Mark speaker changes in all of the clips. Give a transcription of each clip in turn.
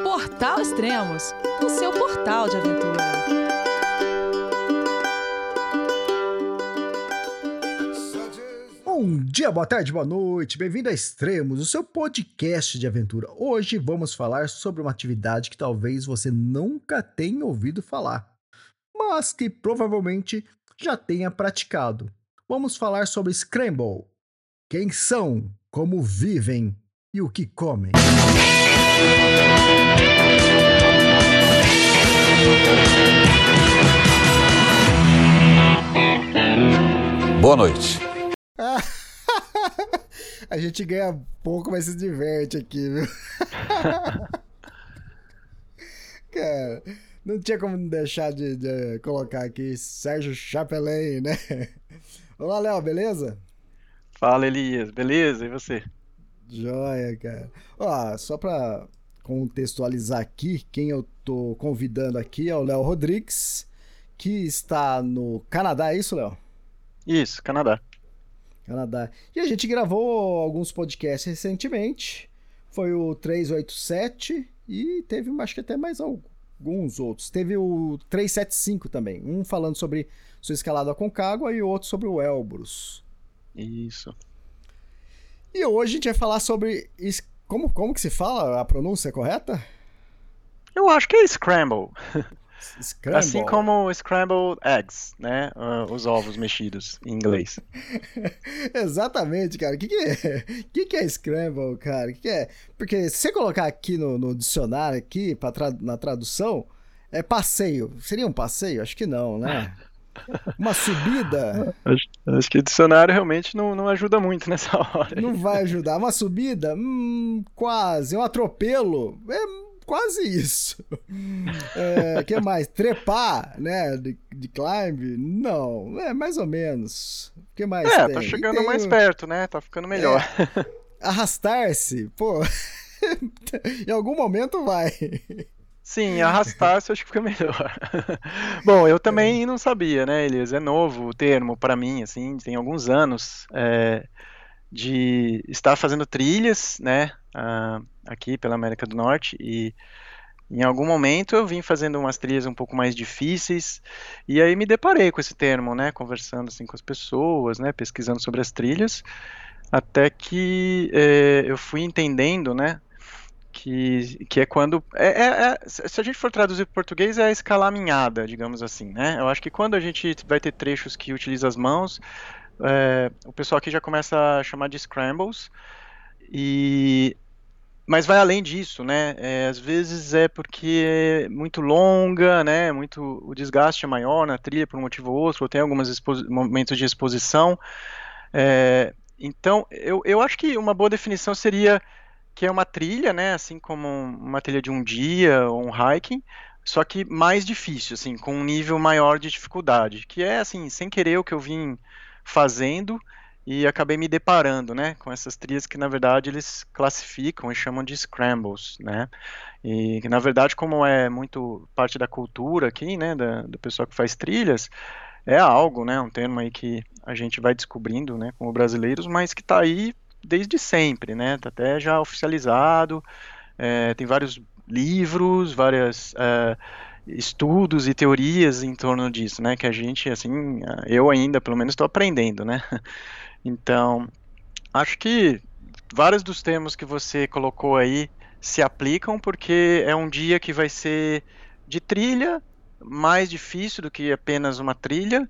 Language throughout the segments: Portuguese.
Speaker 1: Portal Extremos, o seu portal de aventura.
Speaker 2: Bom dia, boa tarde, boa noite, bem-vindo a Extremos, o seu podcast de aventura. Hoje vamos falar sobre uma atividade que talvez você nunca tenha ouvido falar, mas que provavelmente já tenha praticado. Vamos falar sobre Scramble. Quem são, como vivem e o que comem.
Speaker 3: Boa noite.
Speaker 2: A gente ganha pouco, mas se diverte aqui, viu? Cara, não tinha como deixar de, de colocar aqui Sérgio Chapelin, né? Olá, Léo, beleza?
Speaker 4: Fala, Elias, beleza? E você?
Speaker 2: Joia, cara. Ó, só pra contextualizar aqui, quem eu tô convidando aqui é o Léo Rodrigues, que está no Canadá, é isso, Léo?
Speaker 4: Isso, Canadá.
Speaker 2: Canadá. E a gente gravou alguns podcasts recentemente. Foi o 387 e teve, acho que até mais alguns outros. Teve o 375 também. Um falando sobre sua escalada com Cágua e outro sobre o Elbrus.
Speaker 4: Isso.
Speaker 2: E hoje a gente vai falar sobre. Como, como que se fala? A pronúncia é correta?
Speaker 4: Eu acho que é scramble.
Speaker 2: Scramble.
Speaker 4: Assim como scrambled eggs, né? Uh, os ovos mexidos em inglês.
Speaker 2: Exatamente, cara. O que, que é? que, que é scramble, cara? O que, que é? Porque se você colocar aqui no, no dicionário, aqui, pra tra na tradução, é passeio. Seria um passeio? Acho que não, né? Uma subida?
Speaker 4: Acho, acho, que o dicionário realmente não, não ajuda muito nessa hora.
Speaker 2: Não vai ajudar. Uma subida? Hum, quase. Um atropelo? É quase isso. É, que mais? Trepar, né? De, de climb? Não. É mais ou menos. O que mais?
Speaker 4: É,
Speaker 2: tem?
Speaker 4: tá chegando mais perto, né? Tá ficando melhor.
Speaker 2: É, Arrastar-se? Pô. em algum momento vai.
Speaker 4: Sim, arrastar-se acho que fica melhor. Bom, eu também não sabia, né, Elias? É novo o termo para mim, assim, tem alguns anos é, de estar fazendo trilhas, né, uh, aqui pela América do Norte e em algum momento eu vim fazendo umas trilhas um pouco mais difíceis e aí me deparei com esse termo, né, conversando assim com as pessoas, né, pesquisando sobre as trilhas, até que é, eu fui entendendo, né, que, que é quando. É, é, é, se a gente for traduzir para português, é a escalaminhada, digamos assim, né? Eu acho que quando a gente vai ter trechos que utiliza as mãos, é, o pessoal aqui já começa a chamar de scrambles, e mas vai além disso, né? É, às vezes é porque é muito longa, né? Muito o desgaste é maior na trilha por um motivo ou outro, ou tem alguns momentos de exposição. É, então, eu, eu acho que uma boa definição seria que é uma trilha, né, assim como uma trilha de um dia ou um hiking, só que mais difícil, assim, com um nível maior de dificuldade, que é assim, sem querer o que eu vim fazendo e acabei me deparando, né, com essas trilhas que na verdade eles classificam e chamam de scrambles, né, e na verdade como é muito parte da cultura aqui, né, da, do pessoal que faz trilhas, é algo, né, um termo aí que a gente vai descobrindo, né, como brasileiros, mas que está aí desde sempre, né? Tá até já oficializado, é, tem vários livros, vários é, estudos e teorias em torno disso, né? Que a gente, assim, eu ainda, pelo menos, estou aprendendo, né? Então, acho que vários dos termos que você colocou aí se aplicam porque é um dia que vai ser de trilha, mais difícil do que apenas uma trilha,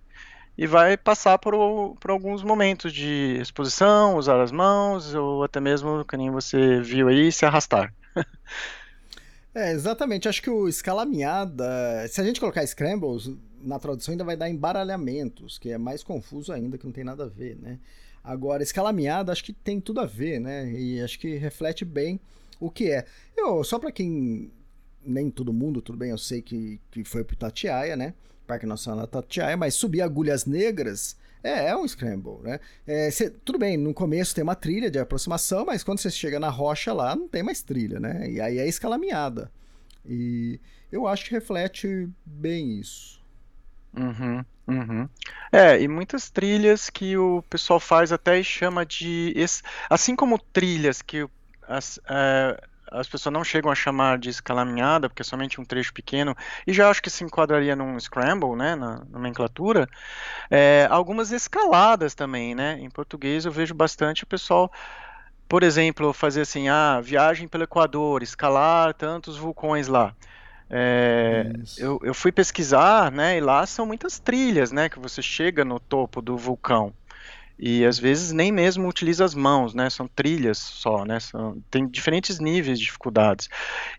Speaker 4: e vai passar por, por alguns momentos de exposição, usar as mãos, ou até mesmo, que nem você viu aí, se arrastar.
Speaker 2: é, exatamente. Acho que o escalaminhada, se a gente colocar scrambles, na tradução ainda vai dar embaralhamentos, que é mais confuso ainda, que não tem nada a ver, né? Agora, escalaminhada acho que tem tudo a ver, né? E acho que reflete bem o que é. Eu, só para quem nem todo mundo, tudo bem, eu sei que, que foi pro Itatiaia, né? Parque Nacional Tatiaia, mas subir agulhas negras é, é um scramble, né? É, cê, tudo bem, no começo tem uma trilha de aproximação, mas quando você chega na rocha lá, não tem mais trilha, né? E aí é escalaminhada. E eu acho que reflete bem isso.
Speaker 4: Uhum, uhum. É, e muitas trilhas que o pessoal faz até e chama de. Assim como trilhas que as, uh, as pessoas não chegam a chamar de escalaminhada, porque é somente um trecho pequeno, e já acho que se enquadraria num scramble, né, na nomenclatura, é, algumas escaladas também, né, em português eu vejo bastante o pessoal, por exemplo, fazer assim, ah, viagem pelo Equador, escalar tantos vulcões lá. É, eu, eu fui pesquisar, né, e lá são muitas trilhas, né, que você chega no topo do vulcão. E às vezes nem mesmo utiliza as mãos, né? São trilhas só, né? São, tem diferentes níveis de dificuldades.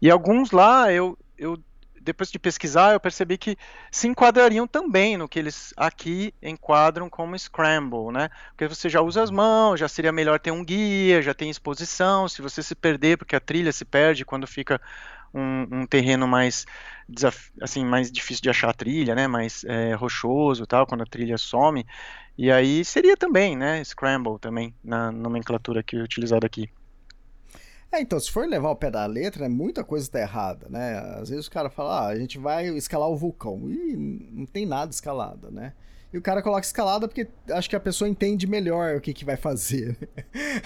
Speaker 4: E alguns lá eu, eu depois de pesquisar, eu percebi que se enquadrariam também no que eles aqui enquadram como scramble, né? Porque você já usa as mãos, já seria melhor ter um guia, já tem exposição, se você se perder, porque a trilha se perde quando fica um, um terreno mais assim mais difícil de achar a trilha, né? Mais é, rochoso, tal, quando a trilha some. E aí seria também, né? Scramble também na nomenclatura que é utilizada aqui.
Speaker 2: É, então, se for levar o pé da letra, muita coisa está errada, né? Às vezes o cara fala, ah, a gente vai escalar o vulcão. E não tem nada escalada, né? E o cara coloca escalada porque acho que a pessoa entende melhor o que, que vai fazer.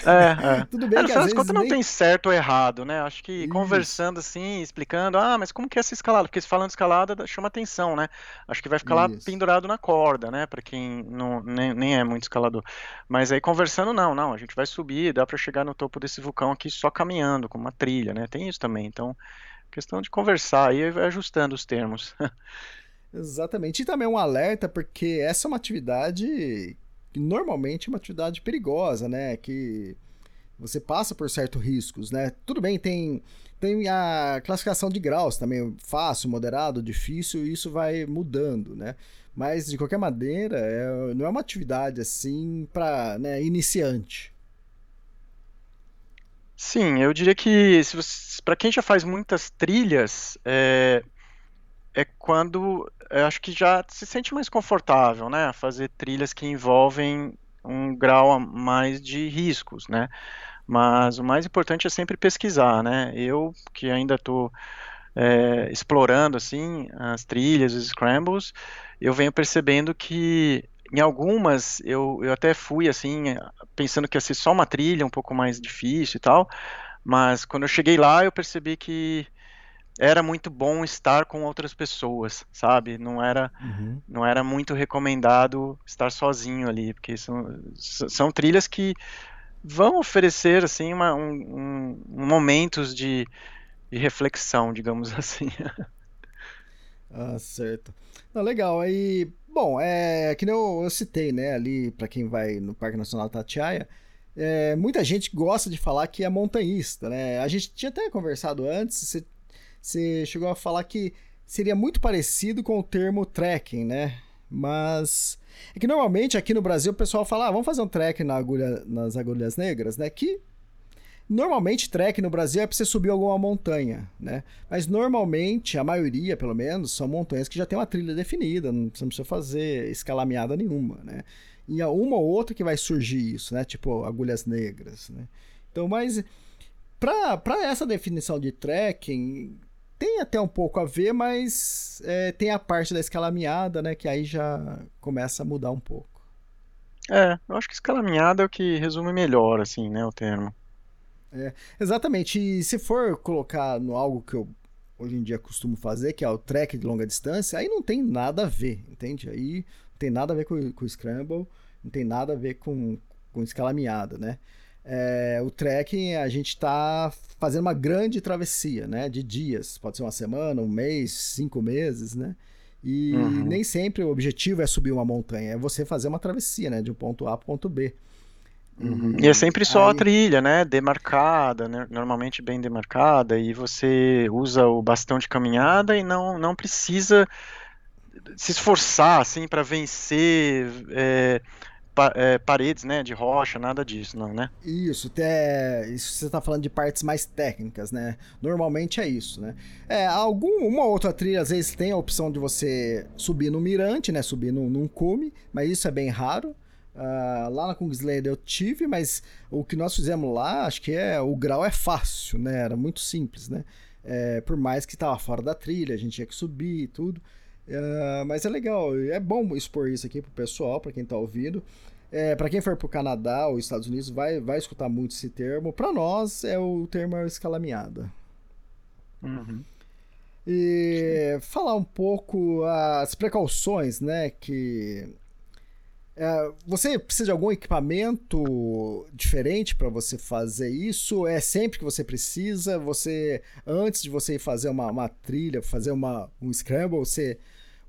Speaker 4: É, é. Tudo bem é, que às vezes contas nem... não tem certo ou errado, né? Acho que Isso. conversando assim, explicando, ah, mas como que é essa escalada? Porque se falando escalada chama atenção, né? Acho que vai ficar Isso. lá pendurado na corda, né? Para quem não, nem, nem é muito escalador. Mas aí conversando, não, não, a gente vai subir, dá para chegar no topo desse vulcão aqui só caminhando, com uma trilha, né? Tem isso também. Então, questão de conversar e ajustando os termos.
Speaker 2: Exatamente. E também um alerta, porque essa é uma atividade que normalmente é uma atividade perigosa, né? Que você passa por certos riscos, né? Tudo bem, tem, tem a classificação de graus também, fácil, moderado, difícil, e isso vai mudando, né? Mas, de qualquer maneira, é, não é uma atividade assim para né, iniciante.
Speaker 4: Sim, eu diria que para quem já faz muitas trilhas, é, é quando eu acho que já se sente mais confortável, né? Fazer trilhas que envolvem um grau a mais de riscos, né? Mas o mais importante é sempre pesquisar, né? Eu que ainda estou é, explorando assim as trilhas, os scrambles, eu venho percebendo que em algumas eu, eu até fui assim pensando que ia ser só uma trilha um pouco mais difícil e tal, mas quando eu cheguei lá eu percebi que era muito bom estar com outras pessoas, sabe? Não era, uhum. não era muito recomendado estar sozinho ali, porque são, são trilhas que vão oferecer assim uma, um, um, momentos de, de, reflexão, digamos assim.
Speaker 2: ah, certo. Não, legal. Aí, bom, é que nem eu, eu citei, né? Ali para quem vai no Parque Nacional Tatiaia. É, muita gente gosta de falar que é montanhista, né? A gente tinha até conversado antes, você você chegou a falar que seria muito parecido com o termo trekking, né? Mas é que normalmente aqui no Brasil o pessoal fala, ah, vamos fazer um trekking na agulha, nas agulhas negras, né? Que normalmente trekking no Brasil é para você subir alguma montanha, né? Mas normalmente, a maioria, pelo menos, são montanhas que já tem uma trilha definida, não precisa fazer escalameada nenhuma, né? E há uma ou outra que vai surgir isso, né? Tipo agulhas negras, né? Então, mas para essa definição de trekking, tem até um pouco a ver, mas é, tem a parte da escalaminhada, né? Que aí já começa a mudar um pouco.
Speaker 4: É, eu acho que escalaminhada é o que resume melhor, assim, né, o termo.
Speaker 2: É, exatamente. E se for colocar no algo que eu hoje em dia costumo fazer, que é o trek de longa distância, aí não tem nada a ver, entende? Aí não tem nada a ver com, com o Scramble, não tem nada a ver com, com escalaminhada, né? É, o trekking, a gente está fazendo uma grande travessia, né? De dias. Pode ser uma semana, um mês, cinco meses, né? E uhum. nem sempre o objetivo é subir uma montanha, é você fazer uma travessia, né? De um ponto A para ponto B.
Speaker 4: Uhum. E é sempre só Aí... a trilha, né? Demarcada, né? normalmente bem demarcada, e você usa o bastão de caminhada e não, não precisa se esforçar assim para vencer. É é, paredes, né, de rocha, nada disso, não, né?
Speaker 2: Isso, até, isso você está falando de partes mais técnicas, né? Normalmente é isso, né? É, algum, uma outra trilha às vezes tem a opção de você subir no mirante, né, subir num, num cume, mas isso é bem raro. Uh, lá na Kungsleder eu tive, mas o que nós fizemos lá, acho que é o grau é fácil, né? Era muito simples, né? É, por mais que estava fora da trilha, a gente tinha que subir e tudo. Uh, mas é legal, é bom expor isso aqui pro pessoal, para quem tá ouvindo. É, para quem for para o Canadá ou Estados Unidos, vai, vai escutar muito esse termo. Para nós, é o termo escalameada.
Speaker 4: Uhum.
Speaker 2: E falar um pouco as precauções, né? Que é, você precisa de algum equipamento diferente para você fazer isso? É sempre que você precisa? Você antes de você fazer uma, uma trilha, fazer uma, um scramble, você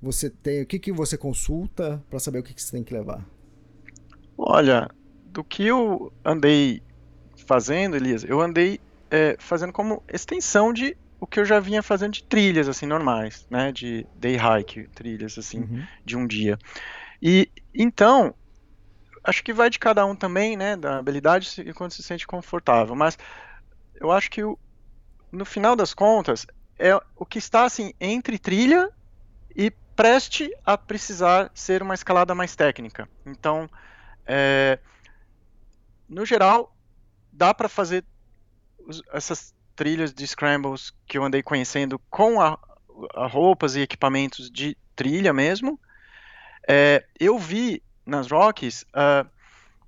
Speaker 2: você tem o que que você consulta para saber o que, que você tem que levar?
Speaker 4: Olha, do que eu andei fazendo, Elias, eu andei é, fazendo como extensão de o que eu já vinha fazendo de trilhas assim normais, né, de day hike, trilhas assim uhum. de um dia. E então acho que vai de cada um também, né, da habilidade e quando se sente confortável. Mas eu acho que o, no final das contas é o que está assim entre trilha e preste a precisar ser uma escalada mais técnica. Então é, no geral, dá para fazer essas trilhas de scrambles que eu andei conhecendo com a, a roupas e equipamentos de trilha mesmo. É, eu vi nas Rockies uh,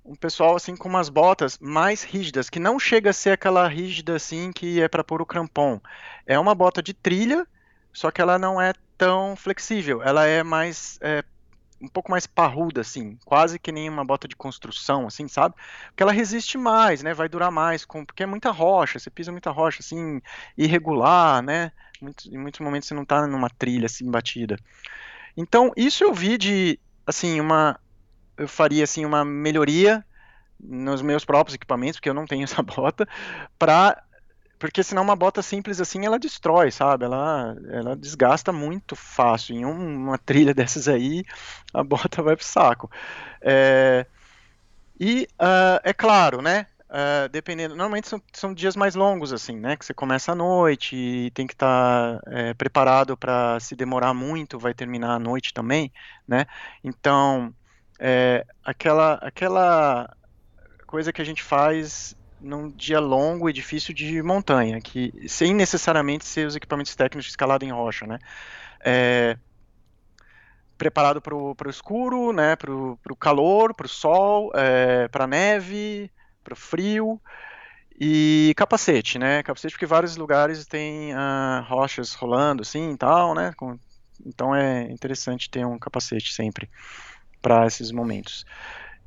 Speaker 4: um pessoal assim com umas botas mais rígidas, que não chega a ser aquela rígida assim que é para pôr o crampon. É uma bota de trilha, só que ela não é tão flexível. Ela é mais é, um pouco mais parruda, assim, quase que nem uma bota de construção, assim, sabe? Porque ela resiste mais, né? Vai durar mais, com, porque é muita rocha, você pisa muita rocha, assim, irregular, né? Muito, em muitos momentos você não tá numa trilha, assim, batida. Então, isso eu vi de, assim, uma... Eu faria, assim, uma melhoria nos meus próprios equipamentos, porque eu não tenho essa bota, para porque senão uma bota simples assim ela destrói, sabe? Ela, ela desgasta muito fácil. Em uma trilha dessas aí, a bota vai pro saco. É, e uh, é claro, né? Uh, dependendo, normalmente são, são, dias mais longos assim, né? Que você começa à noite e tem que estar tá, é, preparado para se demorar muito, vai terminar à noite também, né? Então, é, aquela aquela coisa que a gente faz num dia longo e difícil de montanha, que sem necessariamente ser os equipamentos técnicos de escalada em rocha, né? É, preparado para o escuro, né? Para o calor, para o sol, é, para neve, para o frio e capacete, né? Capacete porque vários lugares tem uh, rochas rolando, assim, e tal, né? Com, então é interessante ter um capacete sempre para esses momentos.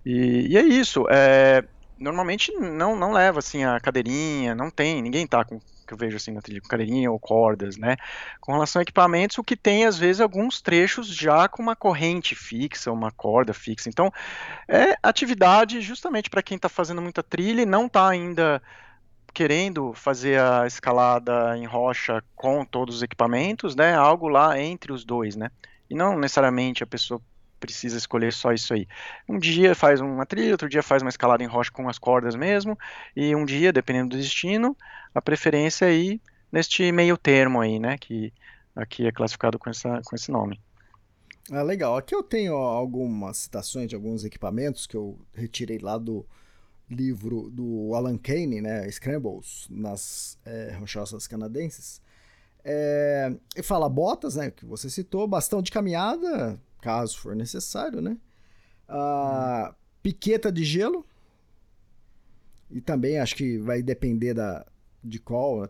Speaker 4: E, e, é isso. É, normalmente não, não leva assim a cadeirinha, não tem, ninguém tá com que eu vejo assim na trilha com cadeirinha ou cordas, né? Com relação a equipamentos, o que tem às vezes alguns trechos já com uma corrente fixa, uma corda fixa. Então, é atividade justamente para quem está fazendo muita trilha e não está ainda querendo fazer a escalada em rocha com todos os equipamentos, né? Algo lá entre os dois, né? E não necessariamente a pessoa precisa escolher só isso aí. Um dia faz uma trilha, outro dia faz uma escalada em rocha com as cordas mesmo, e um dia, dependendo do destino, a preferência aí neste meio termo aí, né, que aqui é classificado com, essa, com esse nome.
Speaker 2: Ah, legal. Aqui eu tenho algumas citações de alguns equipamentos que eu retirei lá do livro do Alan Kane, né, Scrambles, nas é, rochosas canadenses. É, e fala botas, né, que você citou, bastão de caminhada, caso for necessário, né? A piqueta de gelo. E também acho que vai depender da, de qual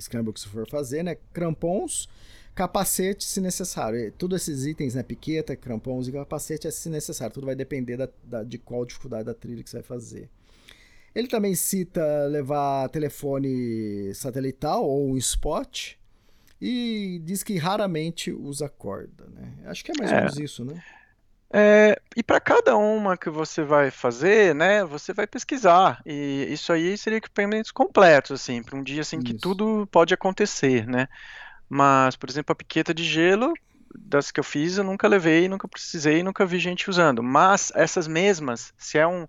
Speaker 2: scramble que você for fazer, né? Crampons, capacete se necessário. Todos esses itens, né? Piqueta, crampons e capacete é se necessário. Tudo vai depender da, da, de qual dificuldade da trilha que você vai fazer. Ele também cita levar telefone satelital ou um spot e diz que raramente usa corda, né? Acho que é mais ou é. menos isso, né?
Speaker 4: É, e para cada uma que você vai fazer, né, você vai pesquisar. E isso aí seria equipamentos completos, assim, para um dia assim que tudo pode acontecer, né? Mas, por exemplo, a piqueta de gelo, das que eu fiz, eu nunca levei, nunca precisei, nunca vi gente usando. Mas essas mesmas, se é um,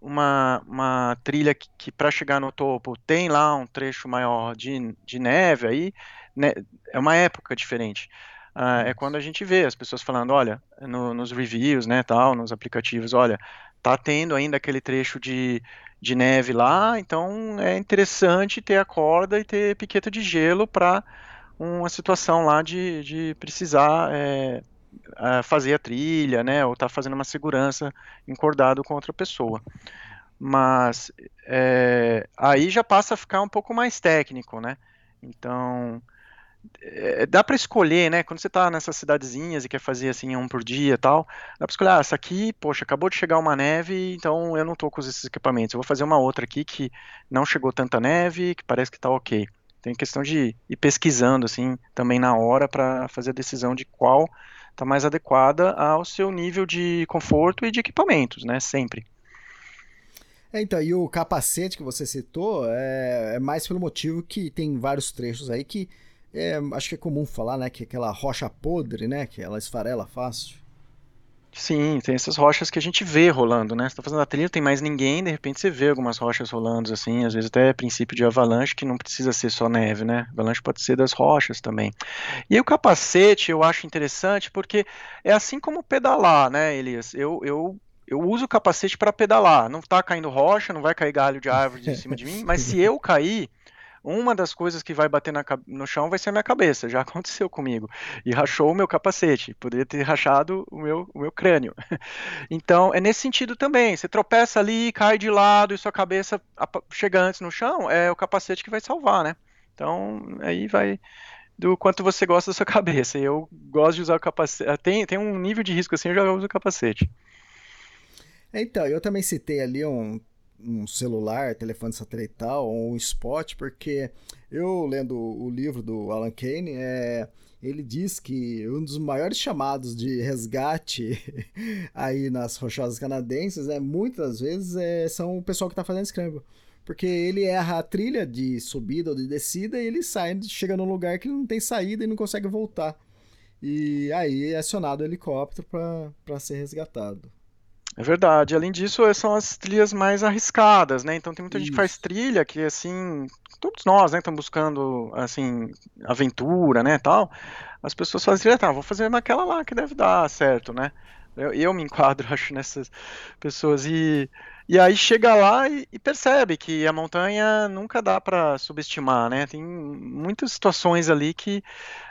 Speaker 4: uma, uma trilha que, que para chegar no topo tem lá um trecho maior de, de neve, aí né, é uma época diferente. Uh, é quando a gente vê as pessoas falando, olha, no, nos reviews, né, tal, nos aplicativos, olha, tá tendo ainda aquele trecho de, de neve lá, então é interessante ter a corda e ter piqueta de gelo para uma situação lá de, de precisar é, fazer a trilha, né, ou tá fazendo uma segurança encordado com outra pessoa. Mas é, aí já passa a ficar um pouco mais técnico, né? Então, é, dá para escolher, né? Quando você está nessas cidadezinhas e quer fazer assim um por dia e tal, dá para escolher, ah, essa aqui, poxa, acabou de chegar uma neve, então eu não estou com esses equipamentos. Eu vou fazer uma outra aqui que não chegou tanta neve, que parece que está ok. Tem questão de ir pesquisando assim também na hora para fazer a decisão de qual está mais adequada ao seu nível de conforto e de equipamentos, né? Sempre.
Speaker 2: É, então, e o capacete que você citou é, é, mais pelo motivo que tem vários trechos aí que é, acho que é comum falar, né? Que é aquela rocha podre, né? Que ela esfarela fácil.
Speaker 4: Sim, tem essas rochas que a gente vê rolando, né? Você tá fazendo a trilha, não tem mais ninguém, de repente você vê algumas rochas rolando, assim, às vezes até princípio de avalanche, que não precisa ser só neve, né? Avalanche pode ser das rochas também. E o capacete eu acho interessante porque é assim como pedalar, né, Elias? Eu, eu eu uso o capacete para pedalar. Não tá caindo rocha, não vai cair galho de árvore de cima de mim, mas se eu cair, uma das coisas que vai bater na, no chão vai ser a minha cabeça. Já aconteceu comigo. E rachou o meu capacete. Poderia ter rachado o meu, o meu crânio. Então, é nesse sentido também. Você tropeça ali, cai de lado e sua cabeça chega antes no chão, é o capacete que vai salvar, né? Então, aí vai do quanto você gosta da sua cabeça. Eu gosto de usar o capacete. Tem, tem um nível de risco assim, eu já uso o capacete.
Speaker 2: Então, eu também citei ali um um celular, telefone satelital ou um spot, porque eu lendo o livro do Alan Kane, é, ele diz que um dos maiores chamados de resgate aí nas rochosas canadenses, é, muitas vezes é, são o pessoal que está fazendo scramble. Porque ele erra a trilha de subida ou de descida e ele sai, chega num lugar que não tem saída e não consegue voltar. E aí é acionado o helicóptero para ser resgatado.
Speaker 4: É verdade. Além disso, são as trilhas mais arriscadas, né? Então tem muita Isso. gente que faz trilha que assim, todos nós, né, estamos buscando assim aventura, né, tal. As pessoas fazem trilha, tá, vou fazer naquela lá que deve dar certo, né? Eu, eu me enquadro, acho, nessas pessoas e e aí chega lá e, e, percebe que a montanha nunca dá para subestimar, né? Tem muitas situações ali que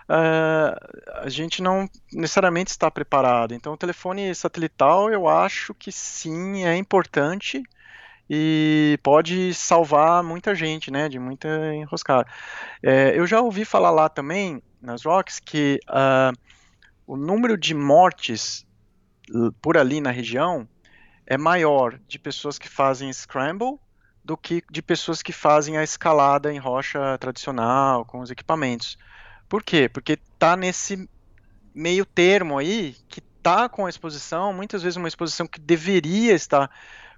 Speaker 4: uh, a gente não necessariamente está preparado. Então, o telefone satelital, eu acho que sim, é importante e pode salvar muita gente, né? De muita enroscada. É, eu já ouvi falar lá também, nas Rocks, que uh, o número de mortes por ali na região é maior de pessoas que fazem scramble do que de pessoas que fazem a escalada em rocha tradicional com os equipamentos. Por quê? Porque tá nesse meio termo aí que tá com a exposição, muitas vezes uma exposição que deveria estar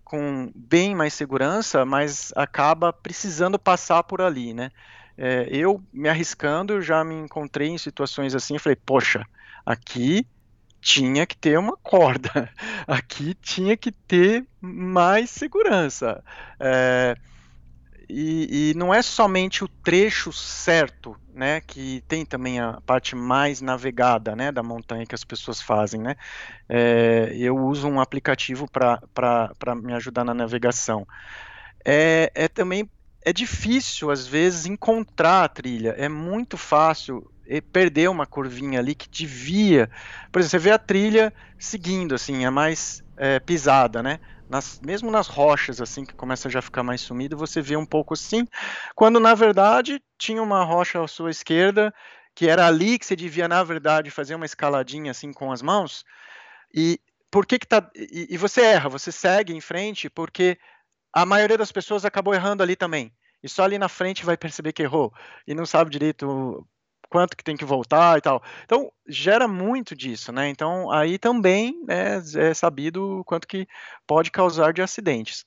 Speaker 4: com bem mais segurança, mas acaba precisando passar por ali, né? É, eu me arriscando, já me encontrei em situações assim, falei, poxa, aqui tinha que ter uma corda, aqui tinha que ter mais segurança. É, e, e, não é somente o trecho certo, né, que tem também a parte mais navegada, né, da montanha que as pessoas fazem, né. É, eu uso um aplicativo para me ajudar na navegação. É, é também é difícil às vezes encontrar a trilha. É muito fácil perder uma curvinha ali que devia. Por exemplo, você vê a trilha seguindo, assim, é mais é, pisada, né? Nas, mesmo nas rochas, assim, que começa a ficar mais sumido, você vê um pouco assim, quando na verdade tinha uma rocha à sua esquerda, que era ali que você devia, na verdade, fazer uma escaladinha assim com as mãos, e por que que tá. E, e você erra, você segue em frente, porque a maioria das pessoas acabou errando ali também. E só ali na frente vai perceber que errou. E não sabe direito quanto que tem que voltar e tal. Então, gera muito disso, né? Então, aí também né, é sabido quanto que pode causar de acidentes.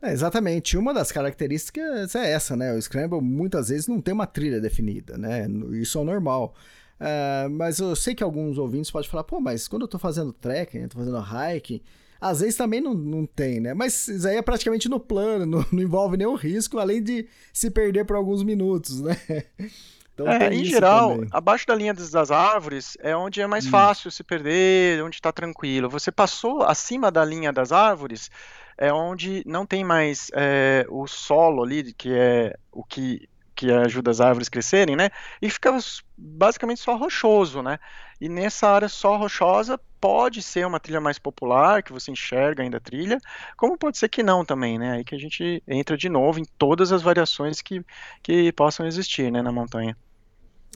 Speaker 2: É, exatamente. Uma das características é essa, né? O Scramble muitas vezes não tem uma trilha definida, né? Isso é normal. Uh, mas eu sei que alguns ouvintes podem falar, pô, mas quando eu tô fazendo trekking, eu tô fazendo hiking, às vezes também não, não tem, né? Mas isso aí é praticamente no plano, não, não envolve nenhum risco, além de se perder por alguns minutos, né?
Speaker 4: Então, é, em geral, também. abaixo da linha das árvores é onde é mais hum. fácil se perder, onde está tranquilo. Você passou acima da linha das árvores, é onde não tem mais é, o solo ali, que é o que que ajuda as árvores crescerem, né? E ficava basicamente só rochoso, né? E nessa área só rochosa pode ser uma trilha mais popular, que você enxerga ainda a trilha, como pode ser que não também, né? Aí que a gente entra de novo em todas as variações que, que possam existir, né, na montanha.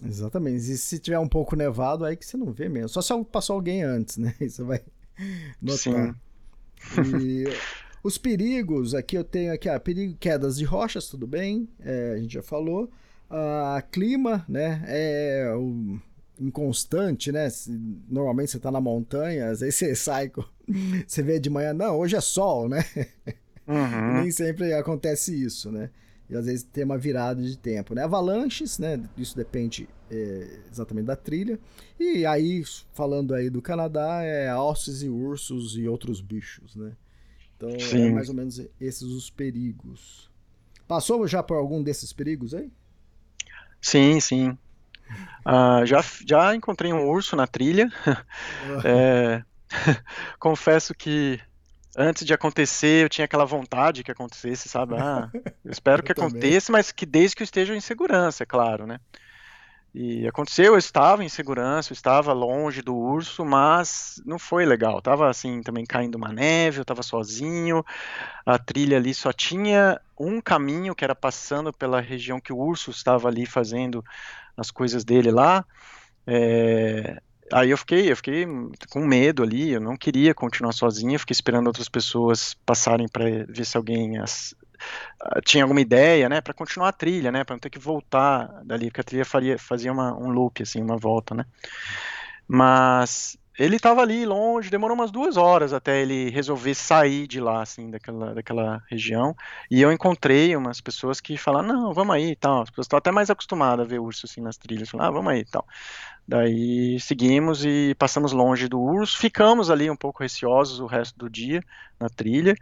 Speaker 2: Exatamente. E se tiver um pouco nevado, aí que você não vê mesmo. Só se passou alguém antes, né? Isso vai notar. Sim. E os perigos, aqui eu tenho aqui, ah, perigo, quedas de rochas, tudo bem, é, a gente já falou. Ah, clima, né, é o inconstante, né? Normalmente você tá na montanha, às vezes você sai, você vê de manhã, não, hoje é sol, né? Uhum. Nem sempre acontece isso, né? E às vezes tem uma virada de tempo, né? Avalanches, né? Isso depende é, exatamente da trilha. E aí, falando aí do Canadá, é alces e ursos e outros bichos, né? Então, é Sim. é mais ou menos esses os perigos. Passou já por algum desses perigos aí?
Speaker 4: Sim, sim. Uh, já, já encontrei um urso na trilha. é, confesso que antes de acontecer, eu tinha aquela vontade que acontecesse, sabe? Ah, eu espero eu que também. aconteça, mas que desde que eu esteja em segurança, é claro, né? E aconteceu, eu estava em segurança, eu estava longe do urso, mas não foi legal. Tava assim, também caindo uma neve, eu estava sozinho. A trilha ali só tinha um caminho que era passando pela região que o urso estava ali fazendo as coisas dele lá. É, Aí eu fiquei, eu fiquei com medo ali, eu não queria continuar sozinho, eu fiquei esperando outras pessoas passarem para ver se alguém as, tinha alguma ideia, né, para continuar a trilha, né, para não ter que voltar dali, porque a trilha faria, fazia uma, um loop, assim, uma volta, né. Mas ele estava ali longe, demorou umas duas horas até ele resolver sair de lá, assim, daquela, daquela região. E eu encontrei umas pessoas que falaram, não, vamos aí e tal. As pessoas estão até mais acostumadas a ver urso assim nas trilhas. Falaram, ah, vamos aí e tal. Daí seguimos e passamos longe do urso. Ficamos ali um pouco receosos o resto do dia na trilha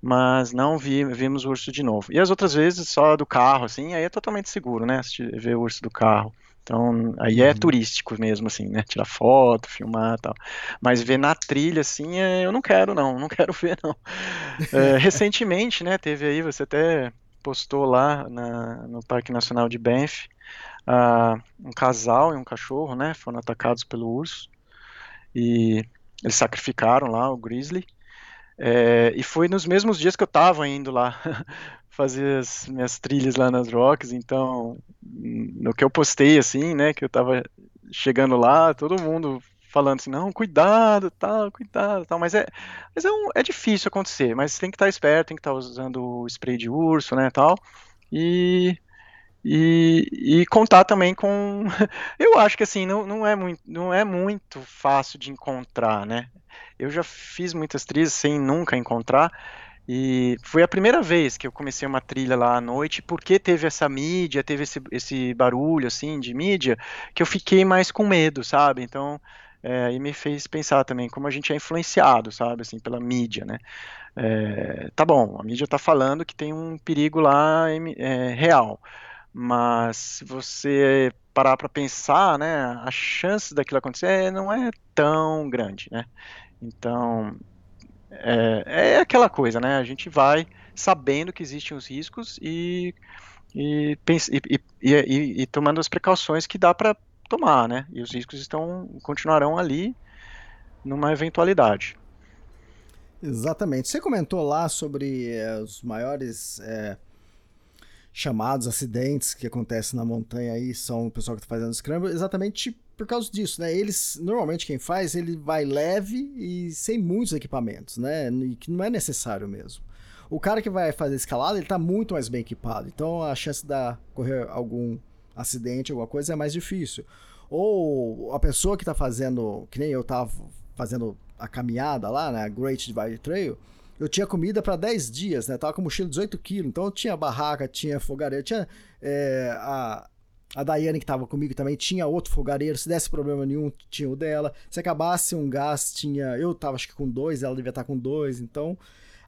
Speaker 4: mas não vi, vimos o urso de novo. E as outras vezes só do carro, assim, aí é totalmente seguro, né? Ver o urso do carro. Então, aí é uhum. turístico mesmo, assim, né? Tirar foto, filmar tal. Mas ver na trilha, assim, é, eu não quero, não. Não quero ver, não. É, recentemente, né? Teve aí, você até postou lá na, no Parque Nacional de Banff, uh, um casal e um cachorro, né? Foram atacados pelo urso. E eles sacrificaram lá o grizzly. É, e foi nos mesmos dias que eu estava indo lá fazer as minhas trilhas lá nas Rocks, então no que eu postei assim, né, que eu tava chegando lá, todo mundo falando assim, não, cuidado, tal, cuidado, tal, mas é, mas é, um, é difícil acontecer, mas tem que estar esperto, tem que estar usando spray de urso, né, tal, e e, e, contar também com eu acho que assim não, não é muito não é muito fácil de encontrar né eu já fiz muitas trilhas sem nunca encontrar e foi a primeira vez que eu comecei uma trilha lá à noite, porque teve essa mídia, teve esse, esse barulho assim de mídia, que eu fiquei mais com medo, sabe? Então, é, aí me fez pensar também como a gente é influenciado, sabe, assim, pela mídia, né? É, tá bom, a mídia tá falando que tem um perigo lá é, real, mas se você parar para pensar, né, a chance daquilo acontecer não é tão grande, né? Então, é, é aquela coisa, né? A gente vai sabendo que existem os riscos e, e, e, e, e tomando as precauções que dá para tomar, né? E os riscos estão continuarão ali numa eventualidade.
Speaker 2: Exatamente. Você comentou lá sobre é, os maiores é, chamados acidentes que acontecem na montanha aí, são o pessoal que está fazendo scramble, exatamente por causa disso, né? Eles, normalmente quem faz, ele vai leve e sem muitos equipamentos, né? E que não é necessário mesmo. O cara que vai fazer escalada, ele tá muito mais bem equipado, então a chance de correr algum acidente, alguma coisa é mais difícil. Ou a pessoa que tá fazendo, que nem eu tava fazendo a caminhada lá, né, Great Divide Trail, eu tinha comida para 10 dias, né? Tava com mochila de 18 quilos, então eu tinha barraca, tinha fogareiro, tinha é, a, a Daiane, que estava comigo, também tinha outro fogareiro. Se desse problema nenhum, tinha o dela. Se acabasse um gás, tinha. Eu tava acho que com dois, ela devia estar com dois. Então,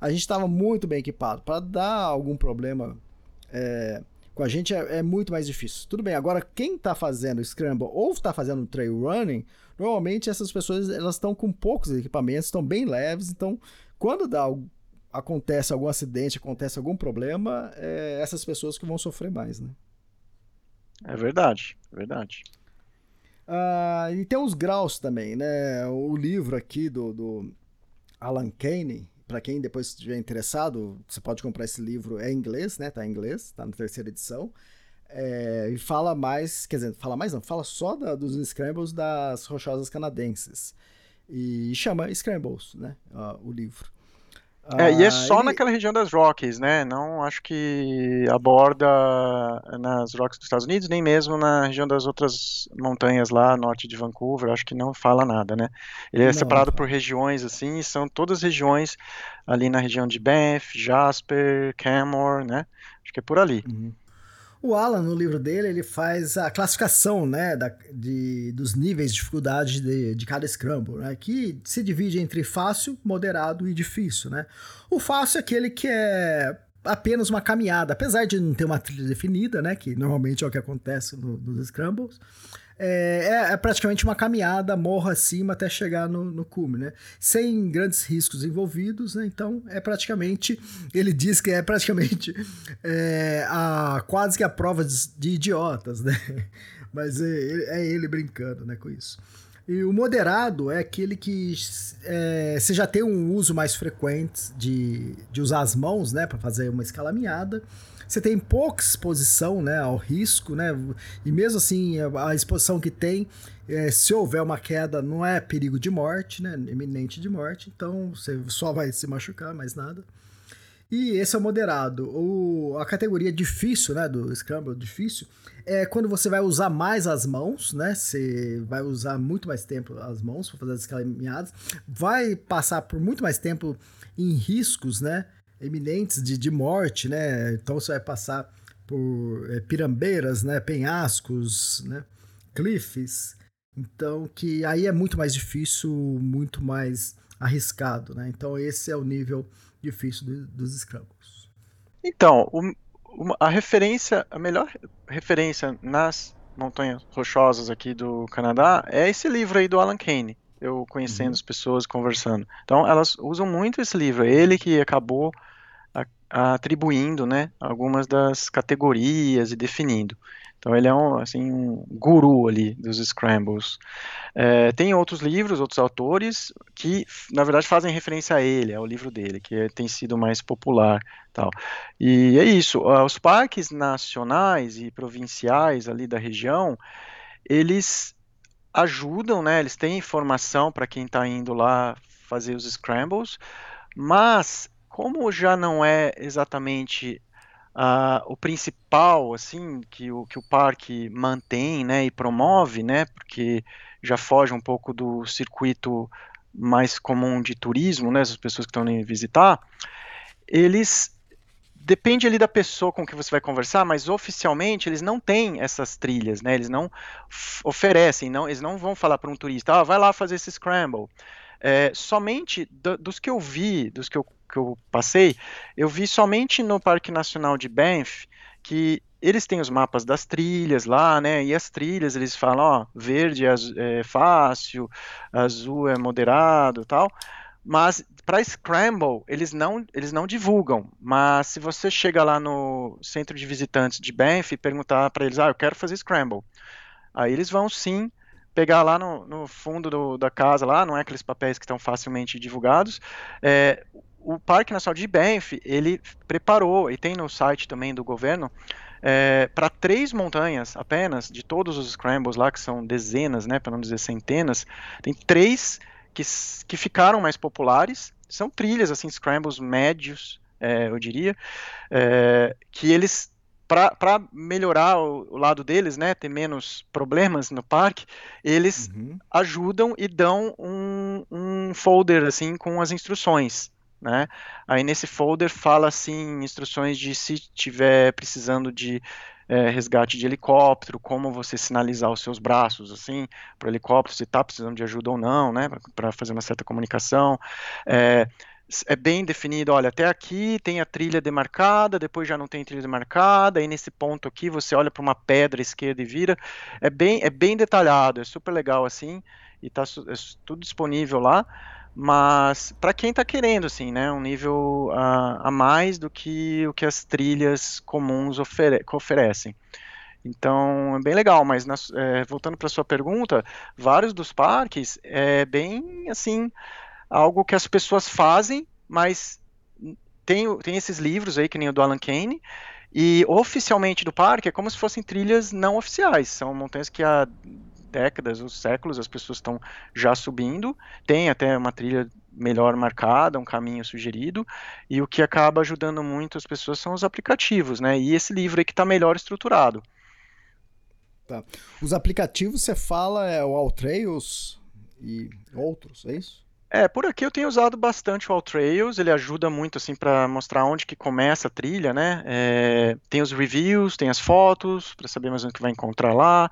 Speaker 2: a gente estava muito bem equipado. Para dar algum problema é, com a gente é, é, muito mais difícil. Tudo bem, agora quem está fazendo Scramble ou está fazendo trail running, normalmente essas pessoas elas estão com poucos equipamentos, estão bem leves. Então, quando dá, acontece algum acidente, acontece algum problema, é essas pessoas que vão sofrer mais, né?
Speaker 4: É verdade, é verdade.
Speaker 2: Uh, e tem os graus também, né? O livro aqui do, do Alan Kane, para quem depois estiver interessado, você pode comprar esse livro, é em inglês, né? Tá em inglês, tá na terceira edição. É, e fala mais, quer dizer, fala mais não, fala só da, dos scrambles das rochosas canadenses. E chama Scrambles, né? Uh, o livro.
Speaker 4: É, e é ah, só ele... naquela região das Rockies, né? Não acho que aborda nas Rockies dos Estados Unidos, nem mesmo na região das outras montanhas lá, norte de Vancouver, acho que não fala nada, né? Ele é não, separado não. por regiões, assim, e são todas regiões ali na região de Banff, Jasper, Canmore, né? Acho que é por ali.
Speaker 2: Uhum. O Alan, no livro dele, ele faz a classificação né, da, de, dos níveis de dificuldade de, de cada Scramble, né, que se divide entre fácil, moderado e difícil. Né? O fácil é aquele que é apenas uma caminhada, apesar de não ter uma trilha definida, né, que normalmente é o que acontece no, nos Scrambles é, é, é, praticamente uma caminhada morro acima até chegar no, no cume, né? Sem grandes riscos envolvidos, né? Então é praticamente, ele diz que é praticamente é, a, quase que a prova de, de idiotas, né? Mas é, é, ele brincando né, com isso. E o moderado é aquele que é, você já tem um uso mais frequente de, de usar as mãos, né, para fazer uma escalaminhada. Você tem pouca exposição né, ao risco, né? E mesmo assim, a exposição que tem, é, se houver uma queda, não é perigo de morte, né? Eminente de morte. Então você só vai se machucar, mais nada. E esse é o moderado. O, a categoria difícil, né, do Scramble, difícil, é quando você vai usar mais as mãos, né? Você vai usar muito mais tempo as mãos para fazer as caminhadas. Vai passar por muito mais tempo em riscos, né? Eminentes de, de morte, né? Então você vai passar por é, pirambeiras, né? Penhascos, né? Cliffs. Então, que aí é muito mais difícil, muito mais arriscado, né? Então, esse é o nível difícil do, dos scrambles.
Speaker 4: Então, o, a referência, a melhor referência nas montanhas rochosas aqui do Canadá é esse livro aí do Alan Kane eu conhecendo uhum. as pessoas, conversando. Então, elas usam muito esse livro. É ele que acabou atribuindo, né, algumas das categorias e definindo. Então ele é um, assim, um guru ali dos scrambles. É, tem outros livros, outros autores que, na verdade, fazem referência a ele, ao livro dele, que é, tem sido mais popular, tal. E é isso. Os parques nacionais e provinciais ali da região, eles ajudam, né? Eles têm informação para quem está indo lá fazer os scrambles, mas como já não é exatamente uh, o principal, assim, que o, que o parque mantém, né, e promove, né, porque já foge um pouco do circuito mais comum de turismo, né, as pessoas que estão indo visitar, eles depende ali da pessoa com que você vai conversar, mas oficialmente eles não têm essas trilhas, né? Eles não oferecem, não, eles não vão falar para um turista, ah, vai lá fazer esse scramble. É, somente do, dos que eu vi, dos que eu, que eu passei, eu vi somente no Parque Nacional de Banff que eles têm os mapas das trilhas lá, né? E as trilhas eles falam, ó, verde é, fácil, azul é moderado, tal. Mas para Scramble, eles não, eles não divulgam. Mas se você chega lá no centro de visitantes de Banff e perguntar para eles, ah, eu quero fazer Scramble. Aí eles vão sim pegar lá no, no fundo do, da casa, lá, não é aqueles papéis que estão facilmente divulgados. É, o Parque Nacional de Banff, ele preparou, e tem no site também do governo, é, para três montanhas apenas, de todos os scrambles lá, que são dezenas, né, para não dizer centenas, tem três que, que ficaram mais populares. São trilhas, assim, scrambles médios, é, eu diria, é, que eles para melhorar o, o, lado deles, né, ter menos problemas no parque, eles uhum. ajudam e dão um, um, folder assim com as instruções, né? Aí nesse folder fala assim instruções de se tiver precisando de é, resgate de helicóptero, como você sinalizar os seus braços, assim, para o helicóptero, se está precisando de ajuda ou não, né, para fazer uma certa comunicação. É, é bem definido, olha, até aqui tem a trilha demarcada, depois já não tem trilha demarcada, aí nesse ponto aqui você olha para uma pedra esquerda e vira. É bem, é bem detalhado, é super legal assim, e está é tudo disponível lá mas para quem está querendo, assim, né, um nível uh, a mais do que o que as trilhas comuns ofere oferecem. Então é bem legal, mas é, voltando para sua pergunta, vários dos parques é bem assim algo que as pessoas fazem, mas tem, tem esses livros aí que nem o do Alan Kane e oficialmente do parque é como se fossem trilhas não oficiais, são montanhas que há décadas ou séculos as pessoas estão já subindo, tem até uma trilha melhor marcada, um caminho sugerido, e o que acaba ajudando muito as pessoas são os aplicativos, né? E esse livro aí que está melhor estruturado.
Speaker 2: Tá. Os aplicativos você fala é o Alltrails e outros, é isso?
Speaker 4: É, por aqui eu tenho usado bastante o Alltrails, ele ajuda muito assim para mostrar onde que começa a trilha, né? É, tem os reviews, tem as fotos para saber mais ou menos o que vai encontrar lá.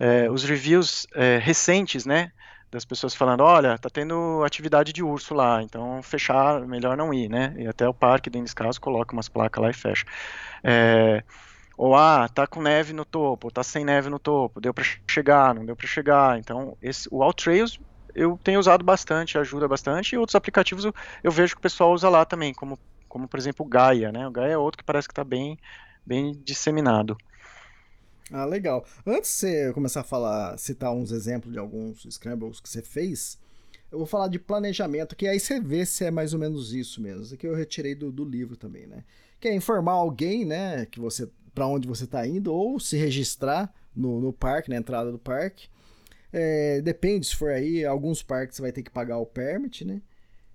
Speaker 4: É, os reviews é, recentes, né? Das pessoas falando, olha, tá tendo atividade de urso lá, então fechar, melhor não ir, né? E até o parque, nesse caso, coloca umas placas lá e fecha. É, ou ah, tá com neve no topo, tá sem neve no topo, deu para chegar, não deu para chegar. Então, esse, o Alltrails eu tenho usado bastante, ajuda bastante, e outros aplicativos eu, eu vejo que o pessoal usa lá também, como, como por exemplo o Gaia, né? O Gaia é outro que parece que está bem, bem disseminado.
Speaker 2: Ah, legal. Antes de você começar a falar, citar uns exemplos de alguns scrambles que você fez, eu vou falar de planejamento, que aí você vê se é mais ou menos isso mesmo. Isso aqui eu retirei do, do livro também, né? Que é informar alguém, né, que você para onde você está indo, ou se registrar no, no parque, na entrada do parque, é, depende, se for aí, alguns parques vai ter que pagar o permit, né?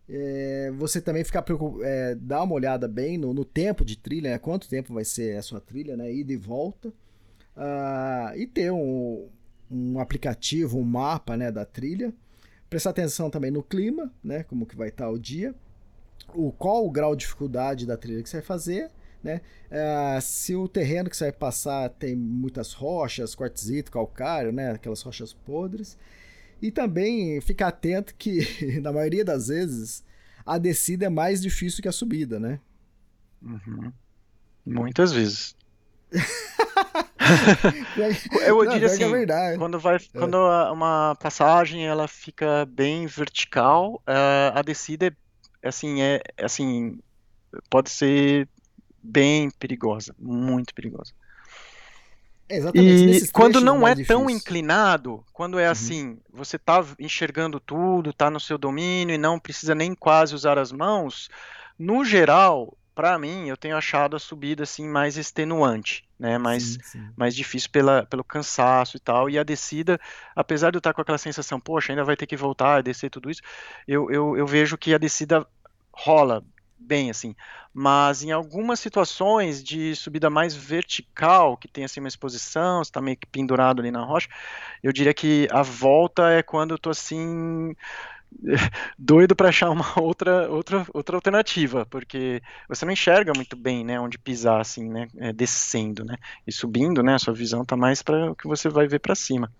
Speaker 2: É, você também ficar é, dar uma olhada bem no, no tempo de trilha, né? quanto tempo vai ser a sua trilha, né? ida e volta, uh, e ter um, um aplicativo, um mapa né, da trilha, prestar atenção também no clima, né? como que vai estar o dia, o qual o grau de dificuldade da trilha que você vai fazer, né? Uh, se o terreno que você vai passar tem muitas rochas, quartzito, calcário, né? aquelas rochas podres. E também ficar atento que, na maioria das vezes, a descida é mais difícil que a subida, né?
Speaker 4: Uhum. Muitas vezes. eu Não, diria assim, é quando vai, é. quando uma passagem ela fica bem vertical, uh, a descida é, assim é assim pode ser bem perigosa, muito perigosa. Exatamente. E quando não é difícil. tão inclinado, quando é uhum. assim, você está enxergando tudo, está no seu domínio e não precisa nem quase usar as mãos, no geral, para mim, eu tenho achado a subida assim mais extenuante, né? Mais, sim, sim. mais difícil pela, pelo cansaço e tal. E a descida, apesar de eu estar com aquela sensação, poxa, ainda vai ter que voltar, descer tudo isso, eu, eu, eu vejo que a descida rola bem, assim. Mas em algumas situações de subida mais vertical, que tem assim uma exposição, está meio que pendurado ali na rocha, eu diria que a volta é quando eu tô assim doido para achar uma outra, outra, outra alternativa, porque você não enxerga muito bem, né, onde pisar assim, né, é, descendo, né, e subindo, né, a sua visão tá mais para o que você vai ver para cima.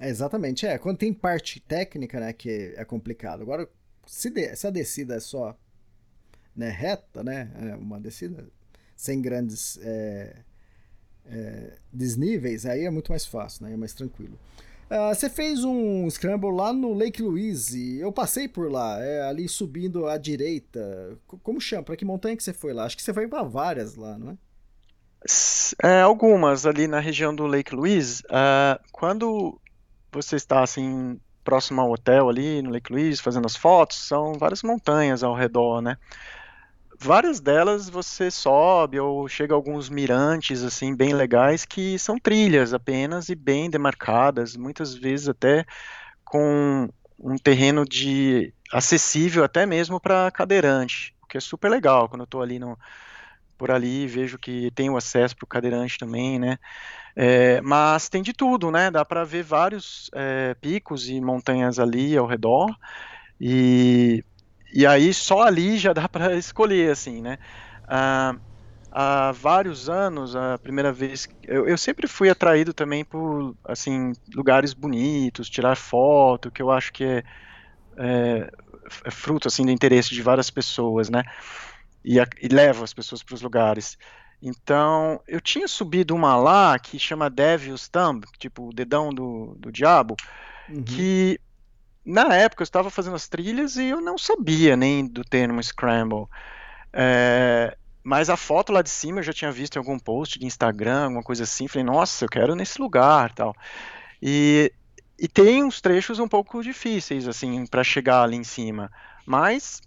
Speaker 2: É, exatamente, é, quando tem parte técnica, né, que é complicado. Agora, se, de, se a descida é só né, reta, né, é uma descida sem grandes é, é, desníveis, aí é muito mais fácil, né, é mais tranquilo. Uh, você fez um scramble lá no Lake Louise, eu passei por lá, é, ali subindo à direita. Como chama? Para que montanha que você foi lá? Acho que você foi para várias lá, não é?
Speaker 4: é? algumas ali na região do Lake Louise. Uh, quando você está assim próximo ao hotel ali no Lake Louise, fazendo as fotos, são várias montanhas ao redor, né? Várias delas você sobe ou chega a alguns mirantes assim bem legais que são trilhas apenas e bem demarcadas, muitas vezes até com um terreno de acessível até mesmo para cadeirante, o que é super legal quando eu estou ali no, por ali vejo que tem o acesso para o cadeirante também, né? É, mas tem de tudo, né? Dá para ver vários é, picos e montanhas ali ao redor e e aí só ali já dá para escolher, assim, né? Ah, há vários anos, a primeira vez, eu, eu, sempre fui atraído também por, assim, lugares bonitos, tirar foto, que eu acho que é, é, é fruto, assim, do interesse de várias pessoas, né? E, a, e leva as pessoas para os lugares. Então, eu tinha subido uma lá que chama Devil's Thumb, tipo o dedão do, do diabo, uhum. que na época eu estava fazendo as trilhas e eu não sabia nem do termo scramble. É, mas a foto lá de cima eu já tinha visto em algum post de Instagram, alguma coisa assim. Falei, nossa, eu quero nesse lugar, tal. E, e tem uns trechos um pouco difíceis, assim, para chegar ali em cima. Mas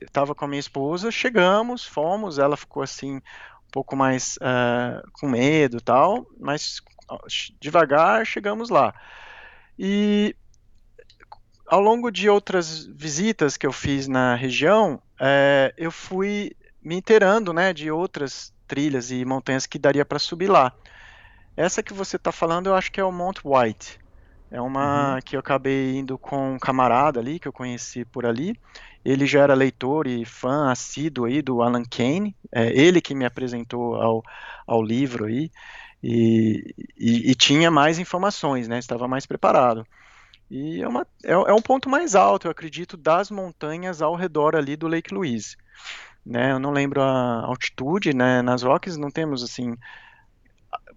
Speaker 4: eu estava com a minha esposa, chegamos, fomos. Ela ficou assim um pouco mais uh, com medo, tal. Mas devagar chegamos lá. E ao longo de outras visitas que eu fiz na região, é, eu fui me inteirando, né, de outras trilhas e montanhas que daria para subir lá. Essa que você está falando, eu acho que é o Mount White. É uma uhum. que eu acabei indo com um camarada ali, que eu conheci por ali. Ele já era leitor e fã assíduo aí do Alan Kane. É ele que me apresentou ao, ao livro aí. E, e, e tinha mais informações, né? Estava mais preparado. E é, uma, é, é um ponto mais alto, eu acredito, das montanhas ao redor ali do Lake Louise né? Eu não lembro a altitude, né? Nas Rockies não temos assim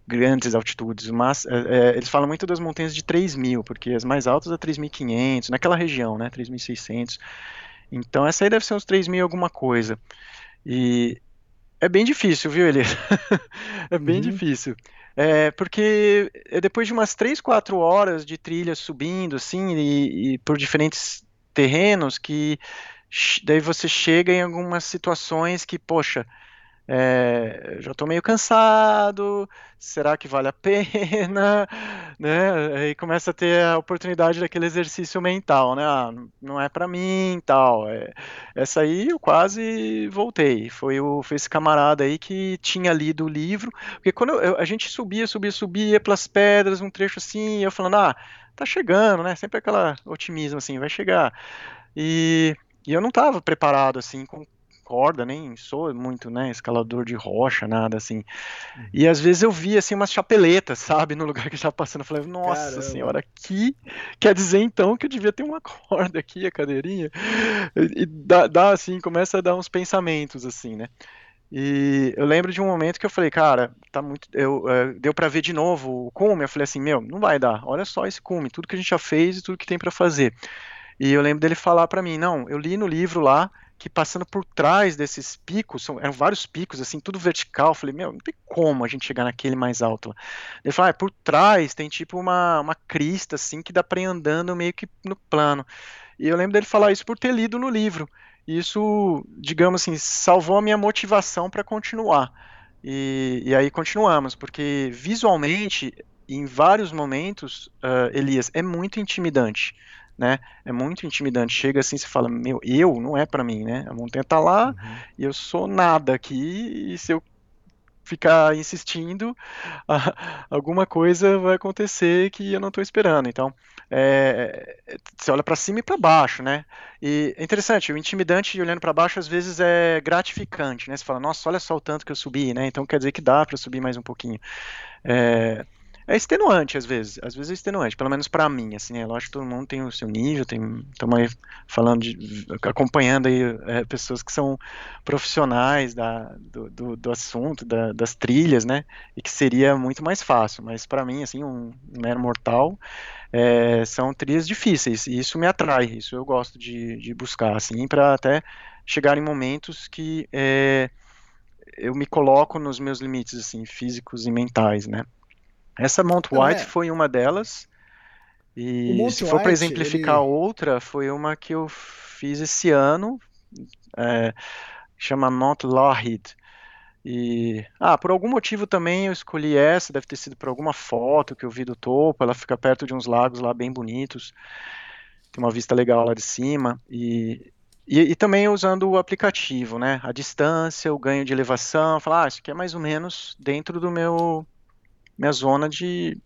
Speaker 4: grandes altitudes, mas é, é, eles falam muito das montanhas de 3 mil, porque as mais altas é 3.500, naquela região, né? 3.600. Então essa aí deve ser uns 3 mil alguma coisa. E é bem difícil, viu, Eli? é bem uhum. difícil. É, porque é depois de umas 3, 4 horas de trilha subindo, assim, e, e por diferentes terrenos, que daí você chega em algumas situações que, poxa, é, já estou meio cansado, será que vale a pena? né? Aí começa a ter a oportunidade daquele exercício mental, né? Ah, não é para mim, tal. É, essa aí eu quase voltei. Foi, o, foi esse camarada aí que tinha lido o livro, porque quando eu, a gente subia, subia, subia pelas pedras, um trecho assim, eu falando, ah, tá chegando, né? Sempre aquela otimismo assim, vai chegar. E e eu não estava preparado assim com corda, nem sou muito, né, escalador de rocha, nada assim. Uhum. E às vezes eu via assim umas chapeletas, sabe, no lugar que estava passando, eu falei, nossa Caramba. senhora, aqui quer dizer então que eu devia ter uma corda aqui, a cadeirinha. E, dá, dá assim, começa a dar uns pensamentos assim, né? E eu lembro de um momento que eu falei, cara, tá muito. Eu, uh, deu para ver de novo o cume. Eu falei assim, meu, não vai dar. Olha só esse cume, tudo que a gente já fez e tudo que tem para fazer. E eu lembro dele falar para mim, não, eu li no livro lá que passando por trás desses picos, são, eram vários picos, assim, tudo vertical. Eu falei, meu, não tem como a gente chegar naquele mais alto. Ele falou, ah, por trás tem tipo uma, uma crista, assim, que dá pra ir andando meio que no plano. E eu lembro dele falar isso por ter lido no livro. E isso, digamos assim, salvou a minha motivação para continuar. E, e, aí continuamos, porque visualmente, em vários momentos, uh, Elias, é muito intimidante né? É muito intimidante. Chega assim, você fala, meu, eu não é para mim, né? A montanha tá lá uhum. e eu sou nada aqui e se eu ficar insistindo, alguma coisa vai acontecer que eu não estou esperando. Então, é, você olha para cima e para baixo, né? E é interessante, o intimidante olhando para baixo às vezes é gratificante, né? Você fala, nossa, olha só o tanto que eu subi, né? Então quer dizer que dá para subir mais um pouquinho. É, é extenuante às vezes, às vezes é extenuante, pelo menos para mim, assim, é lógico que todo mundo tem o seu nível, tem, estamos aí falando de, acompanhando aí é, pessoas que são profissionais da, do, do, do assunto, da, das trilhas, né, e que seria muito mais fácil, mas para mim, assim, um, um mero mortal, é, são trilhas difíceis, e isso me atrai, isso eu gosto de, de buscar, assim, para até chegar em momentos que é, eu me coloco nos meus limites, assim, físicos e mentais, né, essa Mount White é. foi uma delas. E se for para exemplificar ele... outra, foi uma que eu fiz esse ano, é, chama Mount Lougheed. E, ah, por algum motivo também eu escolhi essa, deve ter sido por alguma foto que eu vi do topo, ela fica perto de uns lagos lá bem bonitos, tem uma vista legal lá de cima, e, e, e também usando o aplicativo, né, a distância, o ganho de elevação, falar, ah, isso aqui é mais ou menos dentro do meu, minha zona de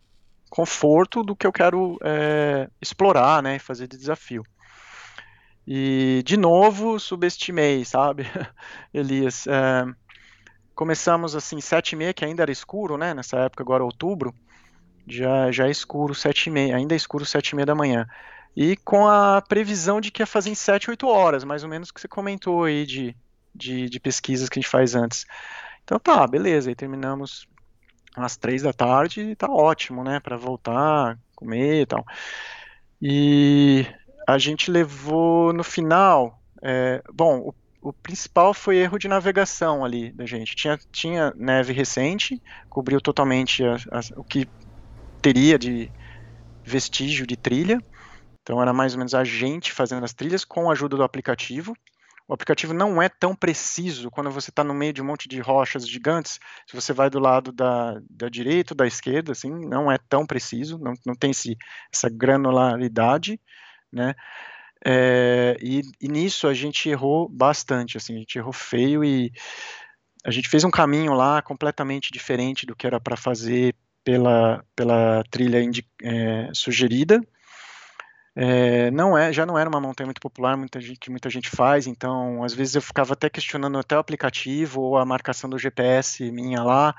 Speaker 4: conforto do que eu quero é, explorar, né, fazer de desafio. E de novo subestimei, sabe, Elias. É, começamos assim sete e meia, que ainda era escuro, né? Nessa época agora outubro, já já é escuro sete e meia, ainda é escuro sete e meia da manhã. E com a previsão de que ia fazer em sete oito horas, mais ou menos que você comentou aí de, de, de pesquisas que a gente faz antes. Então tá, beleza. Aí terminamos às três da tarde, tá ótimo, né? Para voltar, comer e tal. E a gente levou no final. É, bom, o, o principal foi erro de navegação ali da gente. Tinha, tinha neve recente, cobriu totalmente a, a, o que teria de vestígio de trilha. Então era mais ou menos a gente fazendo as trilhas com a ajuda do aplicativo. O aplicativo não é tão preciso quando você está no meio de um monte de rochas gigantes. Se você vai do lado da, da direita ou da esquerda, assim, não é tão preciso, não, não tem esse, essa granularidade, né? É, e, e, nisso a gente errou bastante, assim, a gente errou feio e a gente fez um caminho lá completamente diferente do que era para fazer pela, pela trilha é, sugerida. É, não é, já não era uma montanha muito popular, muita gente, muita gente faz, então às vezes eu ficava até questionando até o aplicativo ou a marcação do GPS minha lá,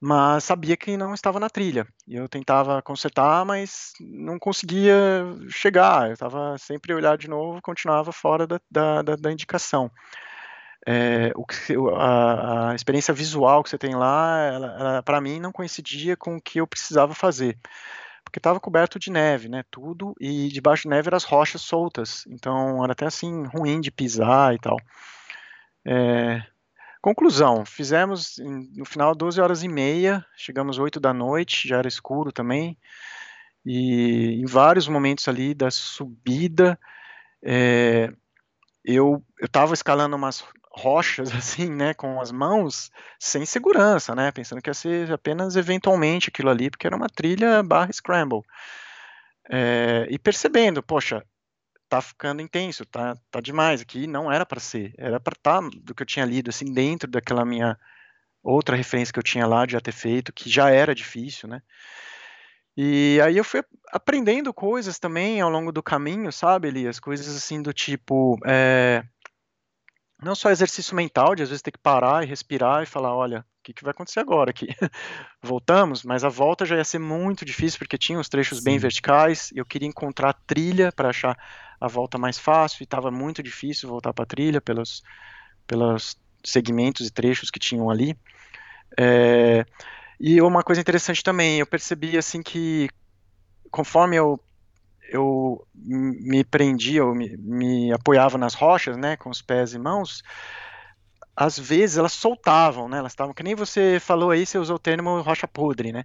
Speaker 4: mas sabia que não estava na trilha. Eu tentava consertar, mas não conseguia chegar. Eu estava sempre olhar de novo, continuava fora da, da, da, da indicação. É, o que, a, a, experiência visual que você tem lá, para mim não coincidia com o que eu precisava fazer, porque estava coberto de neve, né, tudo, e debaixo de neve eram as rochas soltas, então era até assim ruim de pisar e tal. É, Conclusão, fizemos no final 12 horas e meia, chegamos 8 da noite, já era escuro também, e em vários momentos ali da subida, é, eu estava escalando umas rochas assim, né, com as mãos, sem segurança, né, pensando que ia ser apenas eventualmente aquilo ali, porque era uma trilha barra scramble. É, e percebendo, poxa, tá ficando intenso, tá, tá demais aqui, não era para ser, era para estar tá, do que eu tinha lido, assim, dentro daquela minha outra referência que eu tinha lá de já ter feito, que já era difícil, né? E aí eu fui aprendendo coisas também ao longo do caminho, sabe, Elias? Coisas assim do tipo, é, não só exercício mental, de às vezes ter que parar e respirar e falar, olha, o que, que vai acontecer agora aqui? Voltamos, mas a volta já ia ser muito difícil, porque tinha os trechos Sim. bem verticais, e eu queria encontrar trilha para achar a volta mais fácil, e estava muito difícil voltar para a trilha pelos, pelos segmentos e trechos que tinham ali. É, e uma coisa interessante também, eu percebi assim que conforme eu eu me prendia, eu me, me, apoiava nas rochas, né, com os pés e mãos, às vezes elas soltavam, né, elas estavam, que nem você falou aí, você usou o termo rocha podre, né,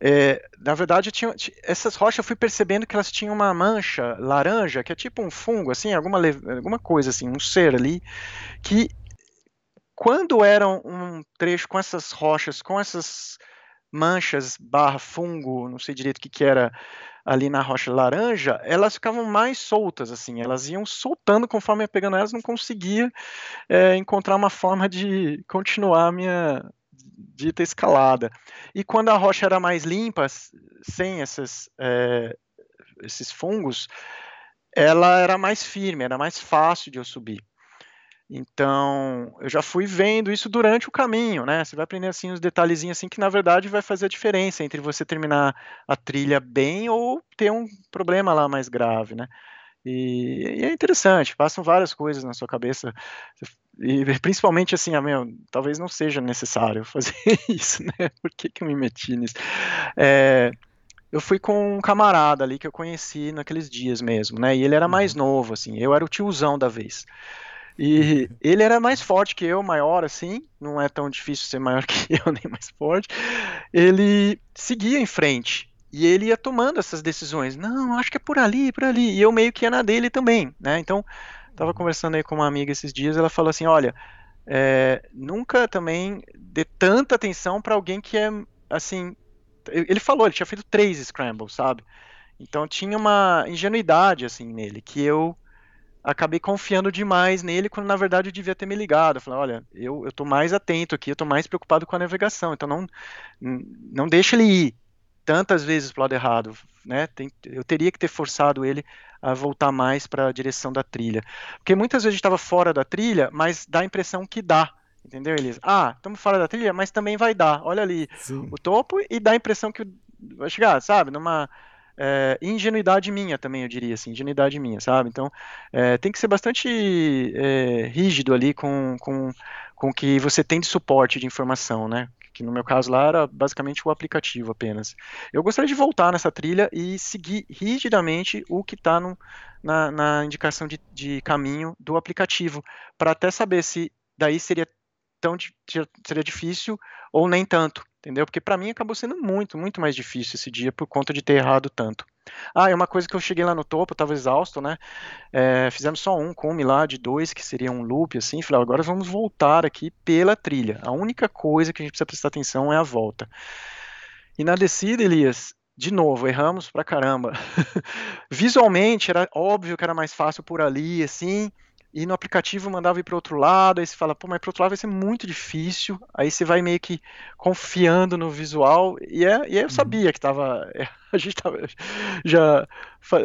Speaker 4: é, na verdade, tinha, essas rochas eu fui percebendo que elas tinham uma mancha laranja, que é tipo um fungo, assim, alguma, alguma coisa assim, um ser ali, que quando era um trecho com essas rochas, com essas manchas barra fungo, não sei direito o que que era, ali na rocha laranja, elas ficavam mais soltas, assim, elas iam soltando conforme ia pegando elas, não conseguia é, encontrar uma forma de continuar a minha dita escalada. E quando a rocha era mais limpa, sem essas, é, esses fungos, ela era mais firme, era mais fácil de eu subir. Então, eu já fui vendo isso durante o caminho, né? Você vai aprender assim uns detalhezinhos assim que na verdade vai fazer a diferença entre você terminar a trilha bem ou ter um problema lá mais grave, né? E, e é interessante, passam várias coisas na sua cabeça e principalmente assim, ah, meu, talvez não seja necessário fazer isso, né? Por que, que eu me meti nisso? É, eu fui com um camarada ali que eu conheci naqueles dias mesmo, né? E ele era mais uhum. novo, assim, eu era o tiozão da vez. E ele era mais forte que eu, maior assim, não é tão difícil ser maior que eu, nem mais forte. Ele seguia em frente e ele ia tomando essas decisões. Não, acho que é por ali, por ali. E eu meio que ia na dele também, né? Então, tava conversando aí com uma amiga esses dias, ela falou assim, olha, é, nunca também dê tanta atenção para alguém que é assim. Ele falou, ele tinha feito três scrambles, sabe? Então tinha uma ingenuidade assim nele que eu acabei confiando demais nele, quando na verdade eu devia ter me ligado. Falei, olha, eu, eu tô mais atento aqui, eu tô mais preocupado com a navegação, então não, não deixa ele ir tantas vezes pro lado errado, né? Tem, eu teria que ter forçado ele a voltar mais para a direção da trilha. Porque muitas vezes a gente estava fora da trilha, mas dá a impressão que dá. Entendeu, Elisa? Ah, estamos fora da trilha, mas também vai dar. Olha ali Sim. o topo e dá a impressão que vai chegar, sabe? Numa, é, ingenuidade minha também, eu diria assim, ingenuidade minha, sabe? Então, é, tem que ser bastante é, rígido ali com, com, com o que você tem de suporte de informação, né? que no meu caso lá era basicamente o aplicativo apenas. Eu gostaria de voltar nessa trilha e seguir rigidamente o que está na, na, indicação de, de caminho do aplicativo, para até saber se daí seria tão seria difícil ou nem tanto, entendeu? Porque para mim acabou sendo muito, muito mais difícil esse dia por conta de ter errado tanto. Ah, é uma coisa que eu cheguei lá no topo, eu tava exausto, né? É, fizemos só um cume lá de dois, que seria um loop, assim. Falei, agora vamos voltar aqui pela trilha. A única coisa que a gente precisa prestar atenção é a volta. E na descida, Elias, de novo, erramos pra caramba. Visualmente, era óbvio que era mais fácil por ali, assim e no aplicativo mandava ir para outro lado, aí você fala, pô, mas para outro lado vai ser muito difícil, aí você vai meio que confiando no visual, e, é, e eu uhum. sabia que tava, a gente tava já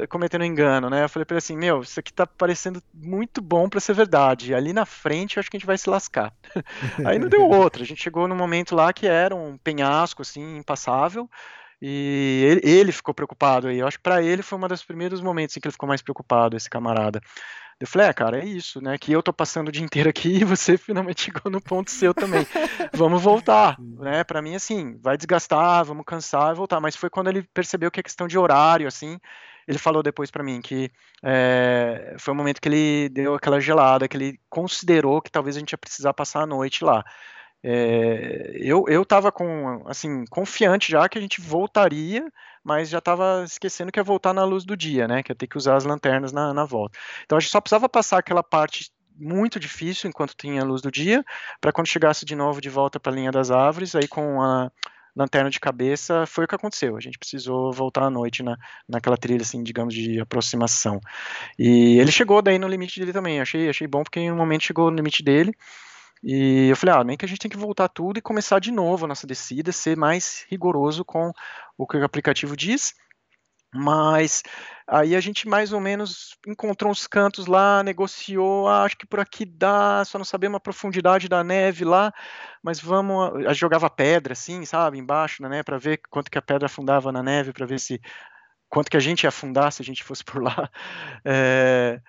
Speaker 4: cometendo engano, né, eu falei para ele assim, meu, isso aqui tá parecendo muito bom para ser verdade, ali na frente eu acho que a gente vai se lascar. aí não deu outra, a gente chegou num momento lá que era um penhasco, assim, impassável, e ele, ele ficou preocupado aí, eu acho que para ele foi um dos primeiros momentos em que ele ficou mais preocupado, esse camarada. Eu falei, é, cara, é isso, né? Que eu tô passando o dia inteiro aqui e você finalmente chegou no ponto seu também. vamos voltar, né? Para mim, assim, vai desgastar, vamos cansar e voltar. Mas foi quando ele percebeu que é questão de horário, assim, ele falou depois para mim que é, foi o momento que ele deu aquela gelada, que ele considerou que talvez a gente ia precisar passar a noite lá. É, eu eu estava com assim confiante já que a gente voltaria, mas já estava esquecendo que ia voltar na luz do dia, né? Que ia ter que usar as lanternas na, na volta. Então a gente só precisava passar aquela parte muito difícil enquanto tinha a luz do dia, para quando chegasse de novo de volta para a linha das árvores, aí com a lanterna de cabeça, foi o que aconteceu. A gente precisou voltar à noite na, naquela trilha, assim, digamos, de aproximação. E ele chegou daí no limite dele também. Achei, achei bom porque em um momento chegou no limite dele. E eu falei, ah, nem que a gente tem que voltar tudo e começar de novo a nossa descida, ser mais rigoroso com o que o aplicativo diz. Mas aí a gente mais ou menos encontrou uns cantos lá, negociou, ah, acho que por aqui dá, só não sabemos a profundidade da neve lá, mas vamos, a gente jogava pedra assim, sabe, embaixo, né, para ver quanto que a pedra afundava na neve, para ver se quanto que a gente ia afundar se a gente fosse por lá. É,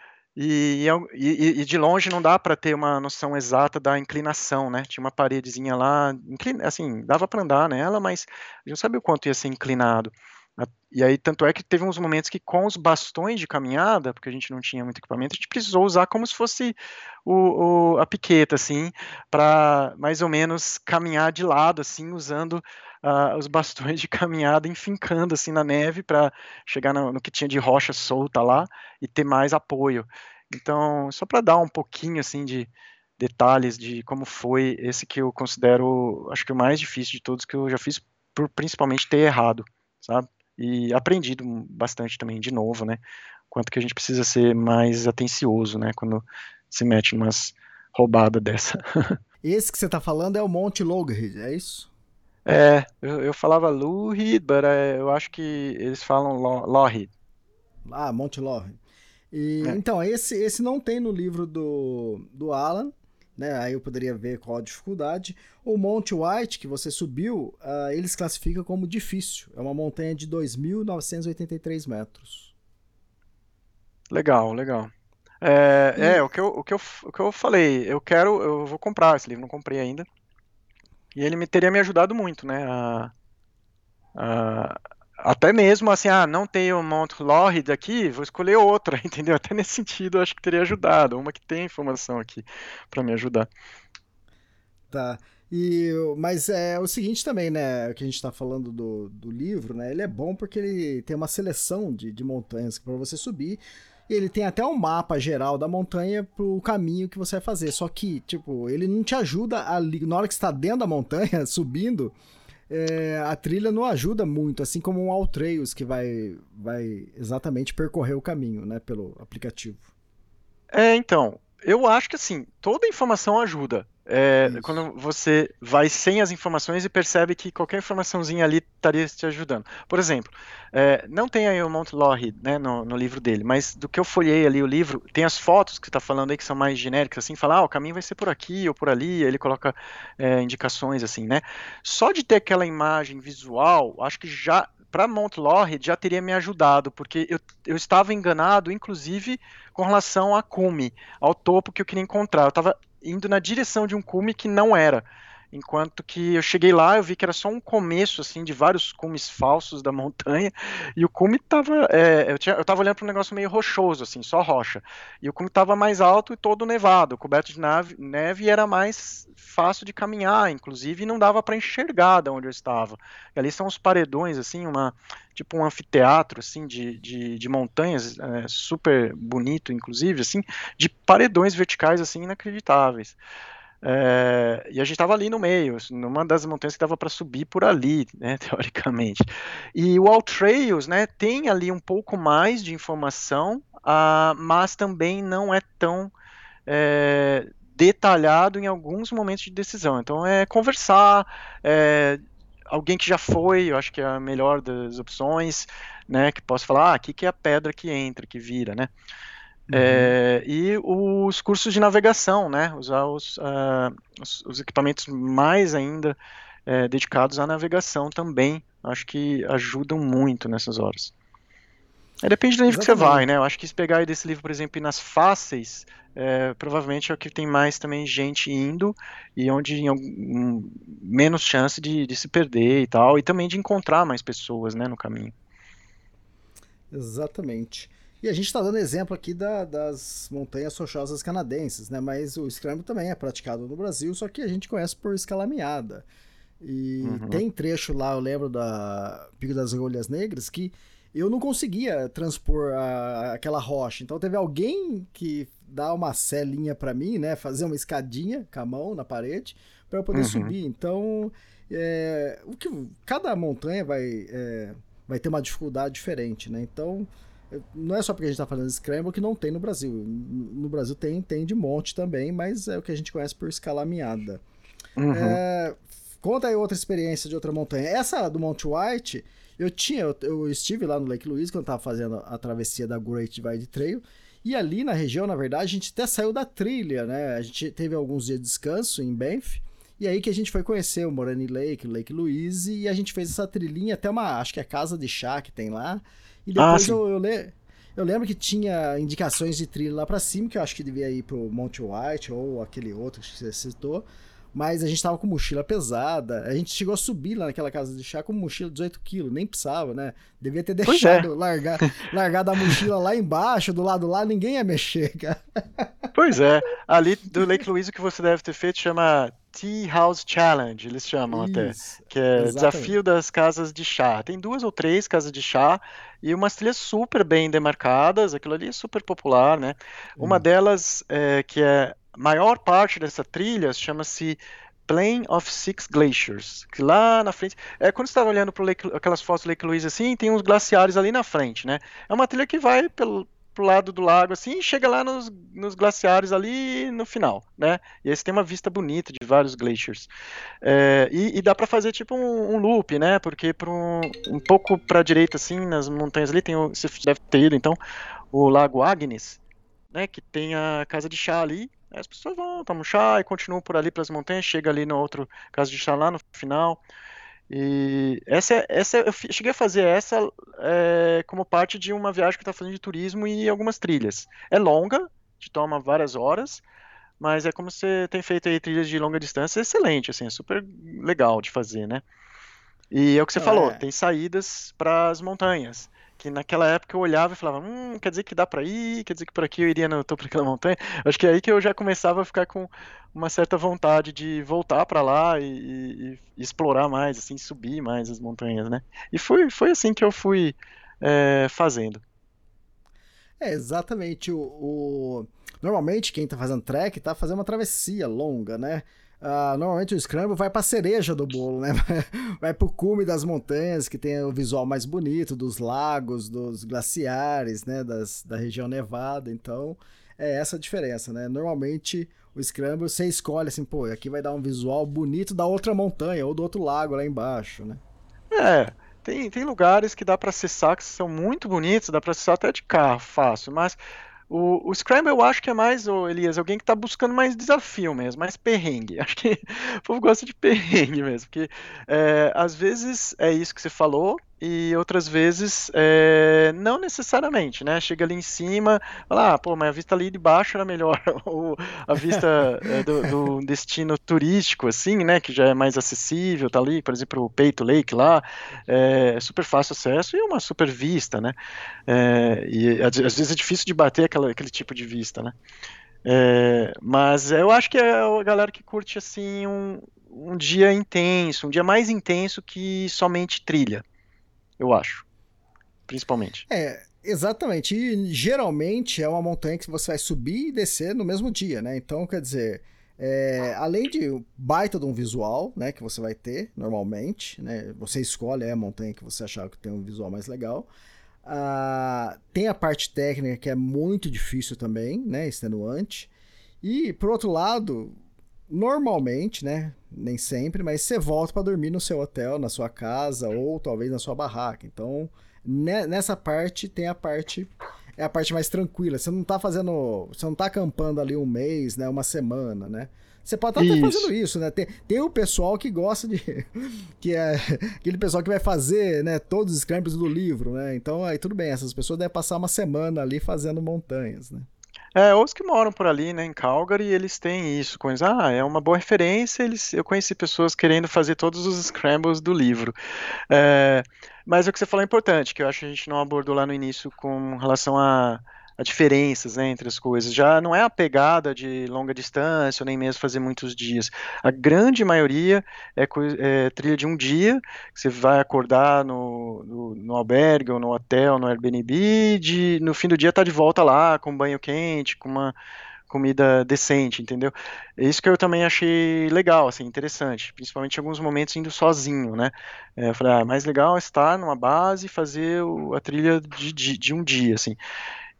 Speaker 4: e, e, e, de longe não dá para ter uma noção exata da inclinação, né? Tinha uma paredezinha lá, assim, dava para andar nela, mas a gente não sabia o quanto ia ser inclinado. E aí, tanto é que teve uns momentos que com os bastões de caminhada, porque a gente não tinha muito equipamento, a gente precisou usar como se fosse o, o a piqueta, assim, para mais ou menos caminhar de lado, assim, usando uh, os bastões de caminhada, enfincando, assim, na neve, para chegar no, no, que tinha de rocha solta lá e ter mais apoio. Então, só para dar um pouquinho, assim, de detalhes de como foi esse que eu considero, acho que o mais difícil de todos que eu já fiz, por principalmente ter errado, sabe? e aprendido bastante também de novo, né? Quanto que a gente precisa ser mais atencioso, né? Quando se mete umas roubadas dessa.
Speaker 2: Esse que você está falando é o Monte Logrid, é isso?
Speaker 4: É, eu, eu falava Lurid, mas é, eu acho que eles falam Lorid.
Speaker 2: Ah, Monte Lorid. E, é. Então, esse, esse não tem no livro do, do Alan, né? Aí eu poderia ver qual a dificuldade. O Monte White, que você subiu, uh, eles classificam como difícil. É uma montanha de 2.983 metros.
Speaker 4: Legal, legal. É, e... é o, que eu, o, que eu, o que eu falei. Eu quero, eu vou comprar esse livro, não comprei ainda. E ele me teria me ajudado muito, né? A, a, até mesmo assim, ah, não tem o Mount Lorrid aqui, vou escolher outra, entendeu? Até nesse sentido, acho que teria ajudado. Uma que tem informação aqui para me ajudar.
Speaker 2: Tá. E, mas é o seguinte também, né? Que a gente está falando do, do livro, né? Ele é bom porque ele tem uma seleção de, de montanhas para você subir. Ele tem até um mapa geral da montanha pro caminho que você vai fazer. Só que, tipo, ele não te ajuda a. Na hora que está dentro da montanha, subindo, é, a trilha não ajuda muito, assim como um Alltrails que vai, vai exatamente percorrer o caminho, né, pelo aplicativo.
Speaker 4: É, então, eu acho que assim, toda informação ajuda. É, quando você vai sem as informações e percebe que qualquer informaçãozinha ali estaria te ajudando. Por exemplo, é, não tem aí o Mount Lorry né, no, no, livro dele, mas do que eu folhei ali o livro, tem as fotos que está falando aí que são mais genéricas, assim, fala, ah, o caminho vai ser por aqui ou por ali, ele coloca é, indicações assim, né? Só de ter aquela imagem visual, acho que já para Mount Lorry já teria me ajudado, porque eu, eu estava enganado, inclusive com relação a cume, ao topo que eu queria encontrar. Eu estava indo na direção de um cume que não era. Enquanto que eu cheguei lá, eu vi que era só um começo, assim, de vários cumes falsos da montanha, e o cume tava, é, eu, tinha, eu tava olhando para um negócio meio rochoso, assim, só rocha, e o cume tava mais alto e todo nevado, coberto de nave, neve, e era mais fácil de caminhar, inclusive, e não dava para enxergar de onde eu estava. E ali são os paredões, assim, uma, tipo um anfiteatro, assim, de, de, de montanhas, é, super bonito, inclusive, assim, de paredões verticais, assim, inacreditáveis. É, e a gente estava ali no meio, numa das montanhas que dava para subir por ali, né, teoricamente. E o All Trails, né, tem ali um pouco mais de informação, uh, mas também não é tão é, detalhado em alguns momentos de decisão. Então é conversar, é, alguém que já foi, eu acho que é a melhor das opções, né, que possa falar, ah, aqui que é a pedra que entra, que vira, né. Uhum. É, e os cursos de navegação, né? Usar os, uh, os, os equipamentos mais ainda é, dedicados à navegação também, acho que ajudam muito nessas horas. É, depende do nível Exatamente. que você vai, né? Eu acho que se pegar desse livro, por exemplo, e nas fáceis, é, provavelmente é o que tem mais também gente indo e onde um, menos chance de, de, se perder e tal, e também de encontrar mais pessoas, né, no caminho.
Speaker 2: Exatamente. E a gente está dando exemplo aqui da, das montanhas rochosas canadenses, né? Mas o scramble também é praticado no Brasil, só que a gente conhece por escalameada. E uhum. tem trecho lá, eu lembro da Pico das Rolhas Negras, que eu não conseguia transpor a, aquela rocha. Então teve alguém que dá uma celinha para mim, né? Fazer uma escadinha com a mão na parede para eu poder uhum. subir. Então, é, o que cada montanha vai é, vai ter uma dificuldade diferente, né? Então não é só porque a gente está falando de Scramble que não tem no Brasil. No Brasil tem, tem de monte também, mas é o que a gente conhece por escalameada. Uhum. É, conta aí outra experiência de outra montanha. Essa do Monte White, eu tinha, eu, eu estive lá no Lake Louise quando estava fazendo a travessia da Great Divide Trail. E ali na região, na verdade, a gente até saiu da trilha, né? A gente teve alguns dias de descanso em Banff. E aí que a gente foi conhecer o Morani Lake, o Lake Louise, e a gente fez essa trilhinha até uma, acho que é casa de chá que tem lá. E depois ah, eu, eu, le... eu, lembro que tinha indicações de trilha lá para cima, que eu acho que devia ir pro Monte White ou aquele outro que você citou. Mas a gente tava com mochila pesada. A gente chegou a subir lá naquela casa de chá com mochila de 18 quilos. Nem precisava, né? Devia ter é. deixado, é. largar, largado a mochila lá embaixo, do lado lá, ninguém ia mexer, cara.
Speaker 4: Pois é. Ali do Lake Louise, o que você deve ter feito chama Tea House Challenge, eles chamam Isso, até, que é exatamente. desafio das casas de chá. Tem duas ou três casas de chá e umas trilhas super bem demarcadas, aquilo ali é super popular, né? Hum. Uma delas, é, que é a maior parte dessa trilha, chama-se Plain of Six Glaciers, que lá na frente, é quando você estava olhando para aquelas fotos do Lake Louise assim, tem uns glaciares ali na frente, né? É uma trilha que vai pelo, pro lado do lago assim e chega lá nos, nos glaciares ali no final, né? E aí você tem uma vista bonita de vários glaciers. É, e, e, dá para fazer tipo um, um, loop, né? Porque para um, pouco para a direita assim, nas montanhas ali tem o, você deve ter ido então o Lago Agnes, né? Que tem a casa de chá ali. As pessoas vão tomar chá e continuam por ali pelas montanhas, chega ali no outro casa de chá lá no final. E essa, essa eu cheguei a fazer essa é, como parte de uma viagem que eu estava fazendo de turismo e algumas trilhas. É longa, te toma várias horas, mas é como você tem feito aí trilhas de longa distância, é excelente, assim, é super legal de fazer, né? E é o que você é. falou, tem saídas para as montanhas que naquela época eu olhava e falava, hum, quer dizer que dá para ir, quer dizer que por aqui eu iria no topo daquela montanha. Acho que é aí que eu já começava a ficar com uma certa vontade de voltar para lá e, e, e, explorar mais, assim, subir mais as montanhas, né? E foi, foi assim que eu fui é, fazendo.
Speaker 2: É, exatamente. O, o... Normalmente quem tá fazendo trek tá fazendo uma travessia longa, né? Uh, normalmente o Scramble vai pra cereja do bolo, né? Vai pro cume das montanhas, que tem o visual mais bonito, dos lagos, dos glaciares, né? Das, da região nevada. Então, é essa a diferença, né? Normalmente o Scramble você escolhe assim, pô, aqui vai dar um visual bonito da outra montanha ou do outro lago lá embaixo, né?
Speaker 4: É. Tem, tem lugares que dá para acessar que são muito bonitos, dá para acessar até de carro fácil, mas o, o Scramble eu acho que é mais, oh, Elias, alguém que está buscando mais desafio mesmo, mais perrengue. Acho que o povo gosta de perrengue mesmo, porque é, às vezes é isso que você falou, e outras vezes é, não necessariamente, né? Chega ali em cima, fala, ah, pô, mas a vista ali de baixo era melhor, ou a vista é, do, do, destino turístico, assim, né? Que já é mais acessível, tá ali, por exemplo, o Peito Lake lá, é super fácil acesso e uma super vista, né? É, e às, vezes é difícil de bater aquela, aquele tipo de vista, né? É, mas eu acho que é a galera que curte assim um, um dia intenso, um dia mais intenso que somente trilha eu acho. Principalmente.
Speaker 2: É, exatamente. E geralmente é uma montanha que você vai subir e descer no mesmo dia, né? Então, quer dizer, é, além de baita de um visual, né, que você vai ter normalmente, né? Você escolhe a montanha que você achar que tem um visual mais legal. Uh, tem a parte técnica que é muito difícil também, né? Extenuante. E, por outro lado, normalmente, né? Nem sempre, mas você volta para dormir no seu hotel, na sua casa ou talvez na sua barraca. Então, nessa parte tem a parte é a parte mais tranquila. Você não tá fazendo, você não tá acampando ali um mês, né, uma semana, né? Você pode estar até fazendo isso, né? Tem, tem o pessoal que gosta de. que é aquele pessoal que vai fazer, né? Todos os scrambles do livro, né? Então aí tudo bem, essas pessoas devem passar uma semana ali fazendo montanhas, né?
Speaker 4: É, os que moram por ali, né, em Calgary, eles têm isso, com ah, é uma boa referência, eles, eu conheci pessoas querendo fazer todos os scrambles do livro. É, mas o que você falou é importante, que eu acho que a gente não abordou lá no início com relação a a diferenças né, entre as coisas. Já não é a pegada de longa distância, ou nem mesmo fazer muitos dias. A grande maioria é, é trilha de um dia, você vai acordar no, no, no, albergue, ou no hotel, no Airbnb, de, no fim do dia tá de volta lá, com banho quente, com uma comida decente, entendeu? Isso que eu também achei legal, assim, interessante, principalmente em alguns momentos indo sozinho, né? É, eu falei, ah, mais legal é estar numa base e fazer o, a trilha de, de, de um dia, assim.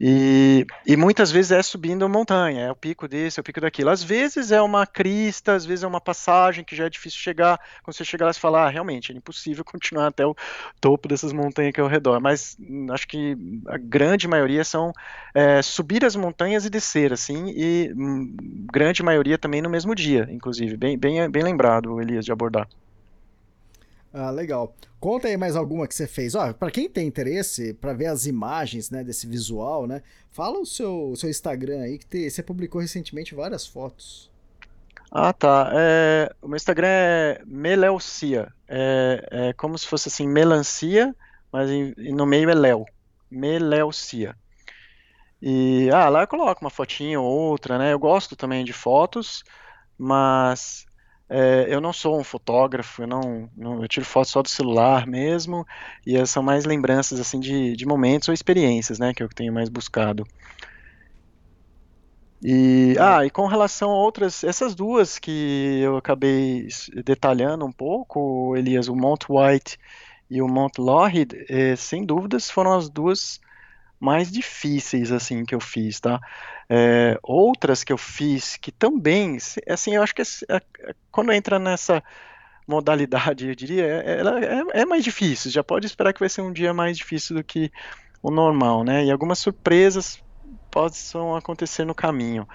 Speaker 4: E, e, muitas vezes é subindo montanha, é o pico desse, é o pico daquilo. Às vezes é uma crista, às vezes é uma passagem que já é difícil chegar. Quando você chegar lá, você fala, ah, realmente, é impossível continuar até o topo dessas montanhas que é ao redor. Mas hum, acho que a grande maioria são é, subir as montanhas e descer, assim, e hum, grande maioria também no mesmo dia, inclusive. Bem, bem, bem lembrado, Elias, de abordar.
Speaker 2: Ah, legal. Conta aí mais alguma que você fez. Ó, para quem tem interesse para ver as imagens, né, desse visual, né? Fala o seu, seu Instagram aí que te, você publicou recentemente várias fotos.
Speaker 4: Ah, tá. É, o meu Instagram é Meleucia. É, é como se fosse assim, melancia, mas em, no meio é Léo. Meleucia. E ah, lá eu coloco uma fotinha ou outra, né? Eu gosto também de fotos, mas é, eu não sou um fotógrafo, eu não, não, eu tiro fotos só do celular mesmo, e são mais lembranças assim de, de momentos ou experiências, né, que eu tenho mais buscado. E ah, e com relação a outras, essas duas que eu acabei detalhando um pouco, Elias, o Mount White e o Mount Lougheed, eh, sem dúvidas foram as duas mais difíceis assim que eu fiz, tá? É, outras que eu fiz que também, assim, eu acho que é, é, quando entra nessa modalidade, eu diria, é, ela é, é, mais difícil. Já pode esperar que vai ser um dia mais difícil do que o normal, né? E algumas surpresas possam acontecer no caminho,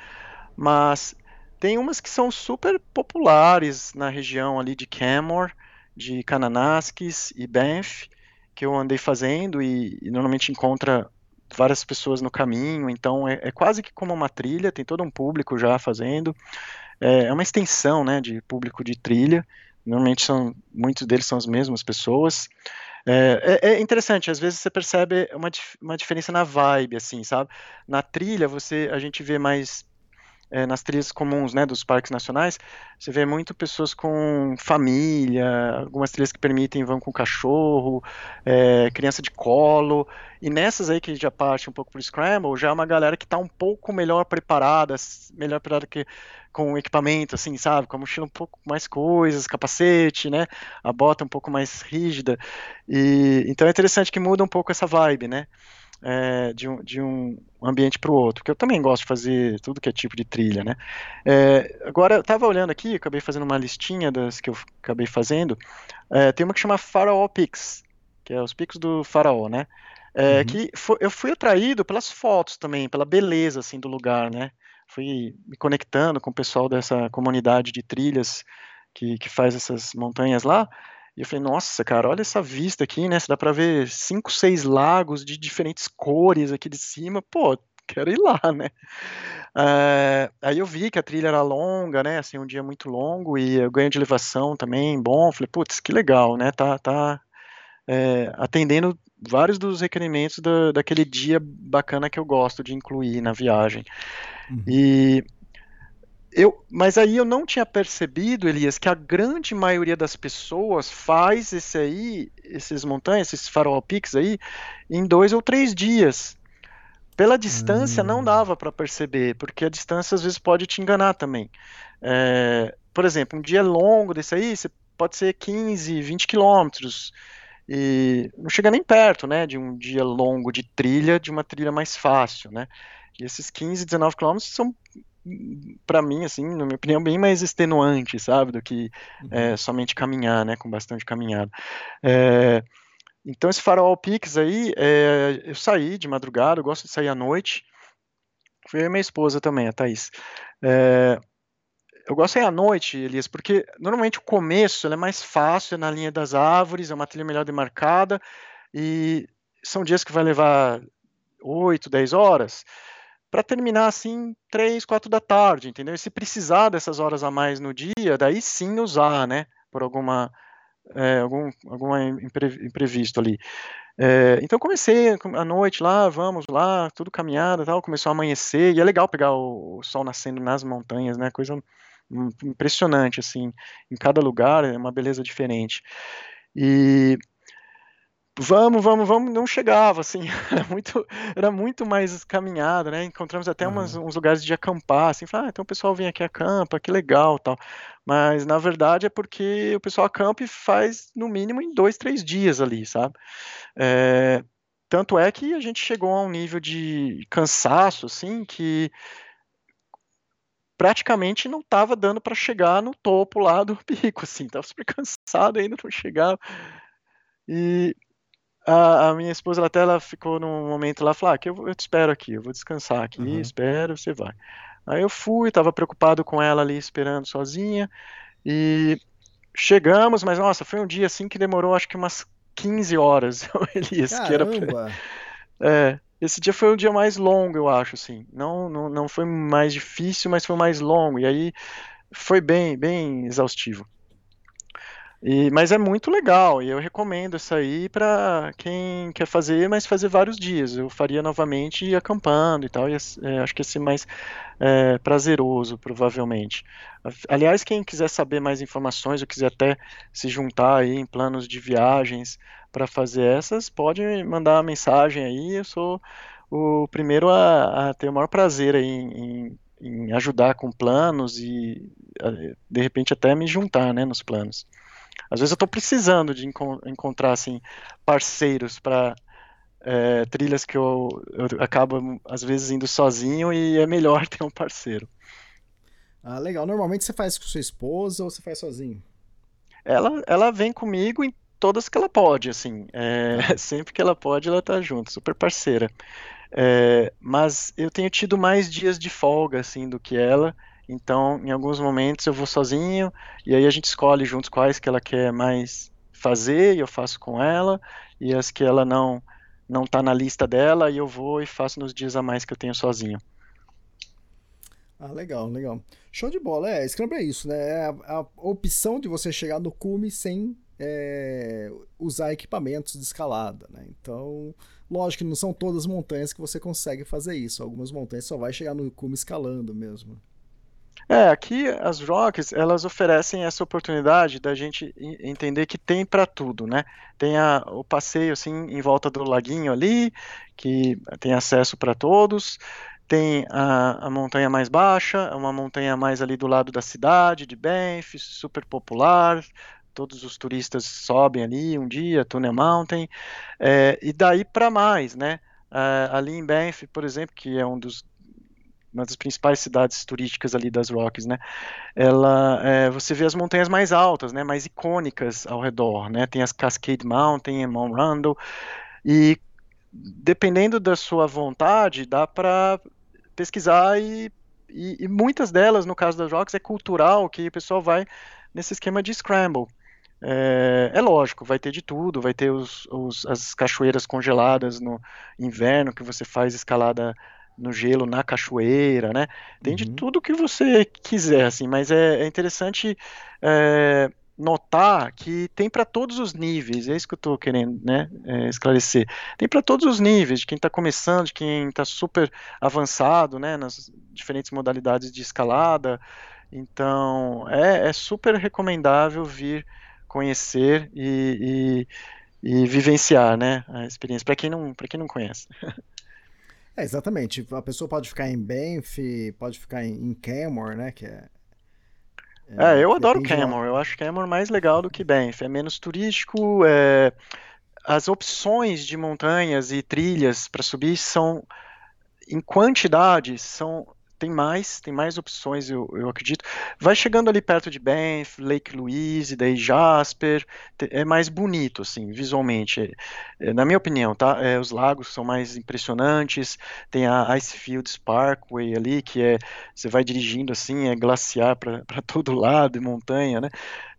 Speaker 4: mas tem umas que são super populares na região ali de Canmore, de Kananaskis e Banff, que eu andei fazendo e, e normalmente encontra várias pessoas no caminho, então é, é, quase que como uma trilha, tem todo um público já fazendo. É, é uma extensão né, de público de trilha, normalmente são muitos deles são as mesmas pessoas. É, é, é interessante, às vezes você percebe uma, uma diferença na vibe, assim, sabe? Na trilha, você a gente vê mais é, nas trilhas comuns né, dos parques nacionais, você vê muito pessoas com família, algumas trilhas que permitem vão com cachorro, é, criança de colo, e nessas aí que já parte um pouco para o Scramble, já é uma galera que está um pouco melhor preparada, melhor preparada que com equipamento, assim, sabe? Com a mochila um pouco mais coisas, capacete, né? A bota um pouco mais rígida. E, então é interessante que muda um pouco essa vibe, né? É, de, um, de um ambiente para o outro, que eu também gosto de fazer tudo que é tipo de trilha, né? É, agora, eu estava olhando aqui, acabei fazendo uma listinha das que eu acabei fazendo, é, tem uma que chama Faraó Peaks, que é os picos do faraó, né? É, uhum. Que foi, eu fui atraído pelas fotos também, pela beleza, assim, do lugar, né? Fui me conectando com o pessoal dessa comunidade de trilhas que, que faz essas montanhas lá, E eu falei, nossa, cara, olha essa vista aqui, né? Você dá para ver cinco, seis lagos de diferentes cores aqui de cima. Pô, quero ir lá, né? Uh, aí eu vi que a trilha era longa, né? Assim, um dia muito longo e o ganho de elevação também bom. Falei, putz, que legal, né? Tá, tá é, atendendo vários dos requerimentos da, daquele dia bacana que eu gosto de incluir na viagem. Uhum. E eu, mas aí eu não tinha percebido, Elias, que a grande maioria das pessoas faz esse aí, esses montanhas, esses farol peaks aí, em dois ou três dias. Pela distância não hum. dava para perceber, porque a distância às vezes pode te enganar também. É, por exemplo, um dia longo desse aí, pode ser 15, 20 quilômetros, e não chega nem perto, né, de um dia longo de trilha, de uma trilha mais fácil, né. E esses 15, 19 quilômetros são para mim, assim, na minha opinião, bem mais extenuante, sabe, do que uhum. é, somente caminhar, né, com bastante caminhada. É, então esse Farol Peaks aí, é, eu saí de madrugada, eu gosto de sair à noite, eu e minha esposa também, a Thaís. É, eu gosto de sair à noite, Elias, porque normalmente o começo é mais fácil, é na linha das árvores, é uma trilha melhor demarcada, e são dias que vai levar 8, 10 horas, para terminar assim três, quatro da tarde, entendeu? E se precisar dessas horas a mais no dia, daí sim usar, né? Por alguma é, algum algum imprevisto ali. É, então comecei à noite lá, vamos lá, tudo caminhada, tal, começou a amanhecer e é legal pegar o, o sol nascendo nas montanhas, né? Coisa impressionante assim, em cada lugar é uma beleza diferente. E vamos, vamos, vamos, não chegava, assim, era muito, era muito mais caminhada, né, encontramos até uhum. umas, uns lugares de acampar, assim, ah, então o pessoal vem aqui acampa, que legal, tal, mas na verdade é porque o pessoal acampa e faz no mínimo em dois, três dias ali, sabe, é, tanto é que a gente chegou a um nível de cansaço, assim, que praticamente não estava dando para chegar no topo lá do pico, assim, tava super cansado ainda não chegava, e a, a minha esposa ela até ela ficou num momento lá, falou, ah, que eu, eu te espero aqui, eu vou descansar aqui, uhum. espero, você vai. Aí eu fui, estava preocupado com ela ali esperando sozinha e chegamos, mas nossa, foi um dia assim que demorou acho que umas 15 horas, Elias, Caramba. que era pra... É, esse dia foi o dia mais longo, eu acho, assim. Não, não, não foi mais difícil, mas foi mais longo. E aí foi bem, bem exaustivo. E, mas é muito legal e eu recomendo isso aí para quem quer fazer, mas fazer vários dias. Eu faria novamente acampando e tal, e é, acho que ia ser mais é, prazeroso, provavelmente. Aliás, quem quiser saber mais informações ou quiser até se juntar aí em planos de viagens para fazer essas, pode mandar uma mensagem aí. Eu sou o primeiro a, a ter o maior prazer aí em, em ajudar com planos e de repente até me juntar né, nos planos. Às vezes eu estou precisando de enco encontrar assim parceiros para é, trilhas que eu, eu acabo às vezes indo sozinho e é melhor ter um parceiro.
Speaker 2: Ah, legal. Normalmente você faz com sua esposa ou você faz sozinho?
Speaker 4: Ela, ela vem comigo em todas que ela pode, assim. É, sempre que ela pode, ela tá junto, super parceira. É, mas eu tenho tido mais dias de folga, assim, do que ela. Então, em alguns momentos eu vou sozinho e aí a gente escolhe juntos quais que ela quer mais fazer e eu faço com ela e as que ela não não está na lista dela e eu vou e faço nos dias a mais que eu tenho sozinho.
Speaker 2: Ah, legal, legal. Show de bola. É, Scrambler é isso, né? É a, a opção de você chegar no cume sem é, usar equipamentos de escalada, né? Então, lógico que não são todas as montanhas que você consegue fazer isso. Algumas montanhas só vai chegar no cume escalando mesmo.
Speaker 4: É, aqui as Rocks, elas oferecem essa oportunidade da gente entender que tem para tudo, né? Tem a, o passeio assim em volta do laguinho ali, que tem acesso para todos. Tem a, a, montanha mais baixa, uma montanha mais ali do lado da cidade, de Banff, super popular. Todos os turistas sobem ali um dia, Tunnel Mountain. É, e daí para mais, né? É, ali em Banff, por exemplo, que é um dos uma das principais cidades turísticas ali das Rockies, né? Ela, é, você vê as montanhas mais altas, né? Mais icônicas ao redor, né? Tem as Cascade Mountain, Mount Randall e dependendo da sua vontade, dá para pesquisar e, e, e, muitas delas, no caso das Rockies, é cultural, que o pessoal vai nesse esquema de scramble. É, é, lógico, vai ter de tudo, vai ter os, os, as cachoeiras congeladas no inverno, que você faz escalada no gelo na cachoeira, né? Tem uhum. de tudo que você quiser, assim, mas é, é interessante é, notar que tem para todos os níveis, é isso que eu estou querendo né, é, esclarecer. Tem para todos os níveis, de quem está começando, de quem está super avançado né, nas diferentes modalidades de escalada. Então, é, é super recomendável vir conhecer e, e, e vivenciar né, a experiência, para quem, não, quem não conhece.
Speaker 2: É, exatamente. A pessoa pode ficar em Banff, pode ficar em, em Canmore, né, que é
Speaker 4: é, é eu adoro Camel. Eu acho Camel mais legal do que Banff. É menos turístico. É... As opções de montanhas e trilhas para subir são, em quantidade, são tem mais, tem mais opções, eu, eu acredito. Vai chegando ali perto de Banff, Lake Louise, daí Jasper, é mais bonito, assim, visualmente, é, na minha opinião, tá? É, os lagos são mais impressionantes, tem a Icefields Parkway ali, que é, você vai dirigindo assim, é glaciar para todo lado, e montanha, né?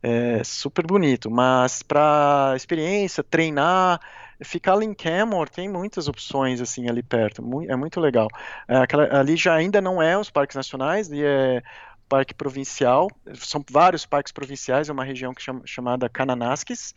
Speaker 4: É super bonito, mas para experiência, treinar, Ficar em Canmore tem muitas opções assim ali perto, é muito legal. É, aquela, ali já ainda não é os parques nacionais, ali é parque provincial, são vários parques provinciais, é uma região que chama, chamada Kananaskis,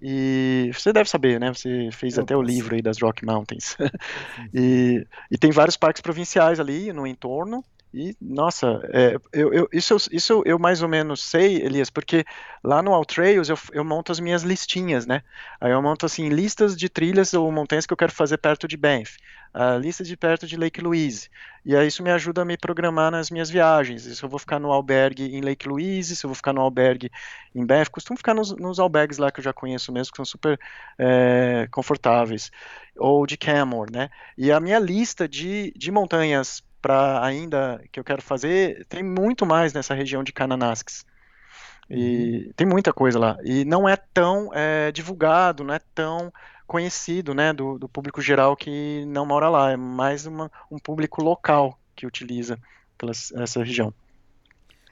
Speaker 4: e você deve saber, né? Você fez Eu até o livro aí das Rock Mountains. e, e tem vários parques provinciais ali no entorno, e, nossa, é, eu, eu, isso, isso eu mais ou menos sei, Elias, porque lá no Trails eu, eu monto as minhas listinhas, né? Aí eu monto, assim, listas de trilhas ou montanhas que eu quero fazer perto de Banff, a lista de perto de Lake Louise. E aí isso me ajuda a me programar nas minhas viagens. Se eu vou ficar no albergue em Lake Louise, se eu vou ficar no albergue em Banff, costumo ficar nos, nos albergues lá que eu já conheço mesmo, que são super é, confortáveis. Ou de Camor, né? E a minha lista de, de montanhas para ainda que eu quero fazer, tem muito mais nessa região de Kananaskis. E uhum. tem muita coisa lá. E não é tão é, divulgado, não é tão conhecido né, do, do, público geral que não mora lá. É mais uma, um público local que utiliza aquelas, essa região.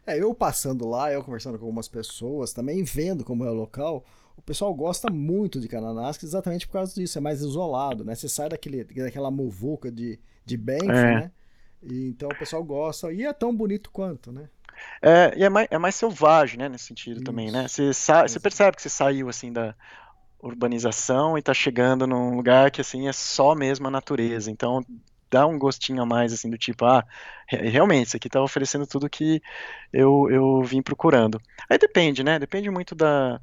Speaker 2: É, eu passando lá, eu conversando com algumas pessoas, também vendo como é o local, o pessoal gosta muito de Kananaskis exatamente por causa disso, é mais isolado, né? Você sai daquele, daquela muvuca de, de Banff, é. né? E, então o pessoal gosta. E é tão bonito quanto, né?
Speaker 4: É, e é mais, é mais selvagem, né, nesse sentido Isso. também, né? Você, sa você percebe que você saiu, assim, da urbanização e tá chegando num lugar que, assim, é só mesmo a natureza. Então, dá um gostinho a mais, assim, do tipo, ah, realmente, isso aqui tá oferecendo tudo que eu, eu vim procurando. Aí depende, né? Depende muito da,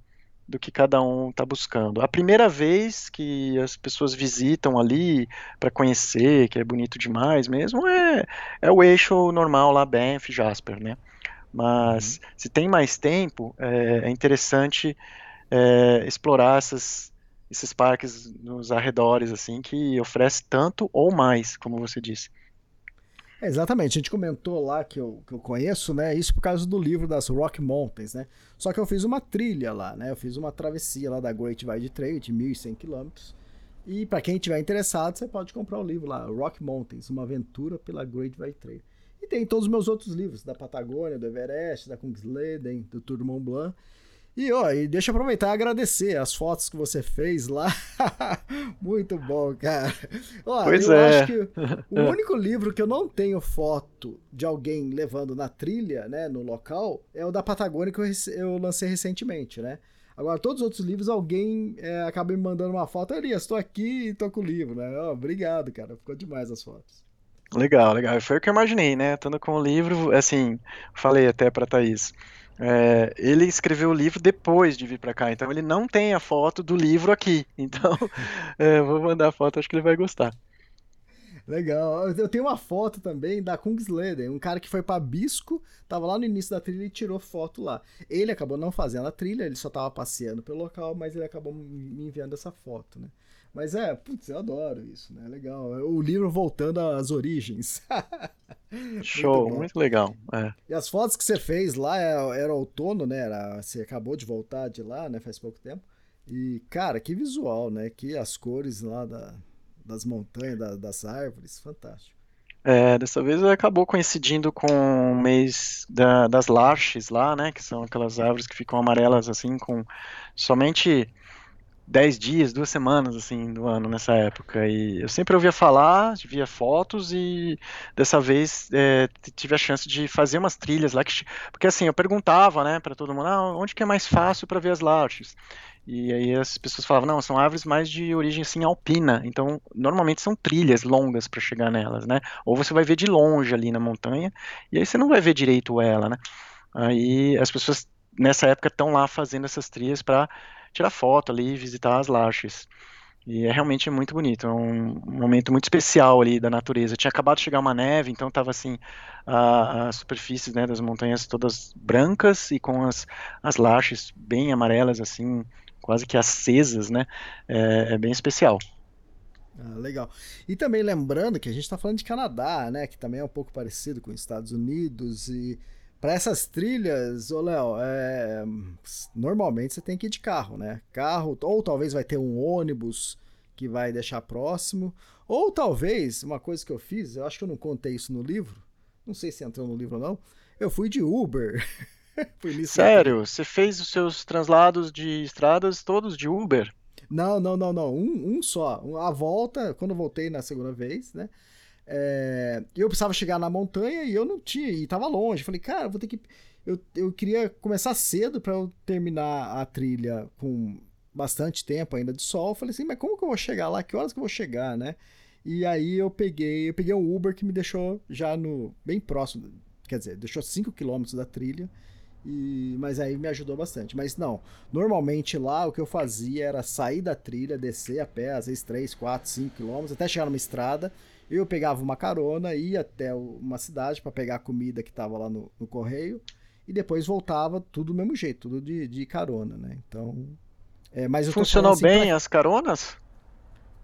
Speaker 4: do que cada um está buscando. A primeira vez que as pessoas visitam ali para conhecer, que é bonito demais mesmo, é, é o eixo normal lá, Banff, Jasper, né? Mas uhum. se tem mais tempo, é, é interessante é, explorar essas, esses parques nos arredores, assim, que oferece tanto ou mais, como você disse.
Speaker 2: É, exatamente, a gente comentou lá que eu, que eu conheço, né? Isso por causa do livro das Rock Mountains, né? Só que eu fiz uma trilha lá, né? Eu fiz uma travessia lá da Great Wide Trail de 1.100 km. E para quem tiver interessado, você pode comprar o livro lá, Rock Mountains, uma aventura pela Great Wide Trail. E tem todos os meus outros livros, da Patagônia, do Everest, da Kungsleden, do Tour du Mont Blanc. E, ó, e deixa eu aproveitar e agradecer as fotos que você fez lá. Muito bom, cara. Ó,
Speaker 4: pois
Speaker 2: eu
Speaker 4: é.
Speaker 2: acho que o único livro que eu não tenho foto de alguém levando na trilha, né, no local, é o da Patagônia que eu, eu lancei recentemente, né? Agora, todos os outros livros, alguém é, acaba me mandando uma foto. Elias, estou aqui e tô com o livro, né? Oh, obrigado, cara. Ficou demais as fotos.
Speaker 4: Legal, legal. Foi o que eu imaginei, né? Estando com o livro, assim, falei até pra Thaís. É, ele escreveu o livro depois de vir para cá, então ele não tem a foto do livro aqui. Então, é, vou mandar a foto, acho que ele vai gostar.
Speaker 2: Legal. Eu tenho uma foto também da Kungsleden, um cara que foi para Bisco, tava lá no início da trilha e tirou foto lá. Ele acabou não fazendo a trilha, ele só tava passeando pelo local, mas ele acabou me enviando essa foto, né? Mas é, putz, eu adoro isso, né? Legal. O livro voltando às origens.
Speaker 4: Show, muito, muito legal. É.
Speaker 2: E as fotos que você fez lá era, é, era outono, né? Era, você acabou de voltar de lá, né? Faz pouco tempo. E, cara, que visual, né? Que as cores lá da, das montanhas, da, das árvores, fantástico.
Speaker 4: É, dessa vez acabou coincidindo com o mês da, das larches lá, né? Que são aquelas árvores que ficam amarelas assim, com somente 10 dias, duas semanas assim do ano nessa época. E eu sempre ouvia falar, via fotos e dessa vez é, tive a chance de fazer umas trilhas lá que porque assim, eu perguntava, né, para todo mundo, ah, onde que é mais fácil para ver as larches? E aí as pessoas falavam, não, são árvores mais de origem assim alpina, então normalmente são trilhas longas para chegar nelas, né? Ou você vai ver de longe ali na montanha, e aí você não vai ver direito ela, né? Aí as pessoas nessa época estão lá fazendo essas trilhas para tirar foto ali, visitar as larches. E é realmente muito bonito, é um momento muito especial ali da natureza. Tinha acabado de chegar uma neve, então estava assim, as superfícies né, das montanhas todas brancas e com as, as larches bem amarelas, assim, quase que acesas, né? É, é bem especial.
Speaker 2: Ah, legal. E também lembrando que a gente está falando de Canadá, né? Que também é um pouco parecido com os Estados Unidos e para essas trilhas, ô Léo, é... normalmente você tem que ir de carro, né? Carro, ou talvez vai ter um ônibus que vai deixar próximo, ou talvez, uma coisa que eu fiz, eu acho que eu não contei isso no livro, não sei se entrou no livro ou não, eu fui de Uber.
Speaker 4: Sério? Você fez os seus translados de estradas todos de Uber?
Speaker 2: Não, não, não, não. Um, um só. A volta, quando eu voltei na segunda vez, né? É, eu precisava chegar na montanha e eu não tinha, e tava longe. Falei, cara, vou ter que. Eu, eu queria começar cedo para eu terminar a trilha com bastante tempo ainda de sol. Falei assim, mas como que eu vou chegar lá? Que horas que eu vou chegar, né? E aí eu peguei, eu peguei um Uber que me deixou já no bem próximo, quer dizer, deixou 5 km da trilha. E, mas aí me ajudou bastante. Mas não, normalmente lá o que eu fazia era sair da trilha, descer a pé, às vezes 3, 4, 5 quilômetros, até chegar numa estrada eu pegava uma carona, ia até uma cidade para pegar a comida que estava lá no, no, correio e depois voltava tudo do mesmo jeito, tudo de, de carona, né? Então,
Speaker 4: é, mas funcionou assim bem pra... as caronas?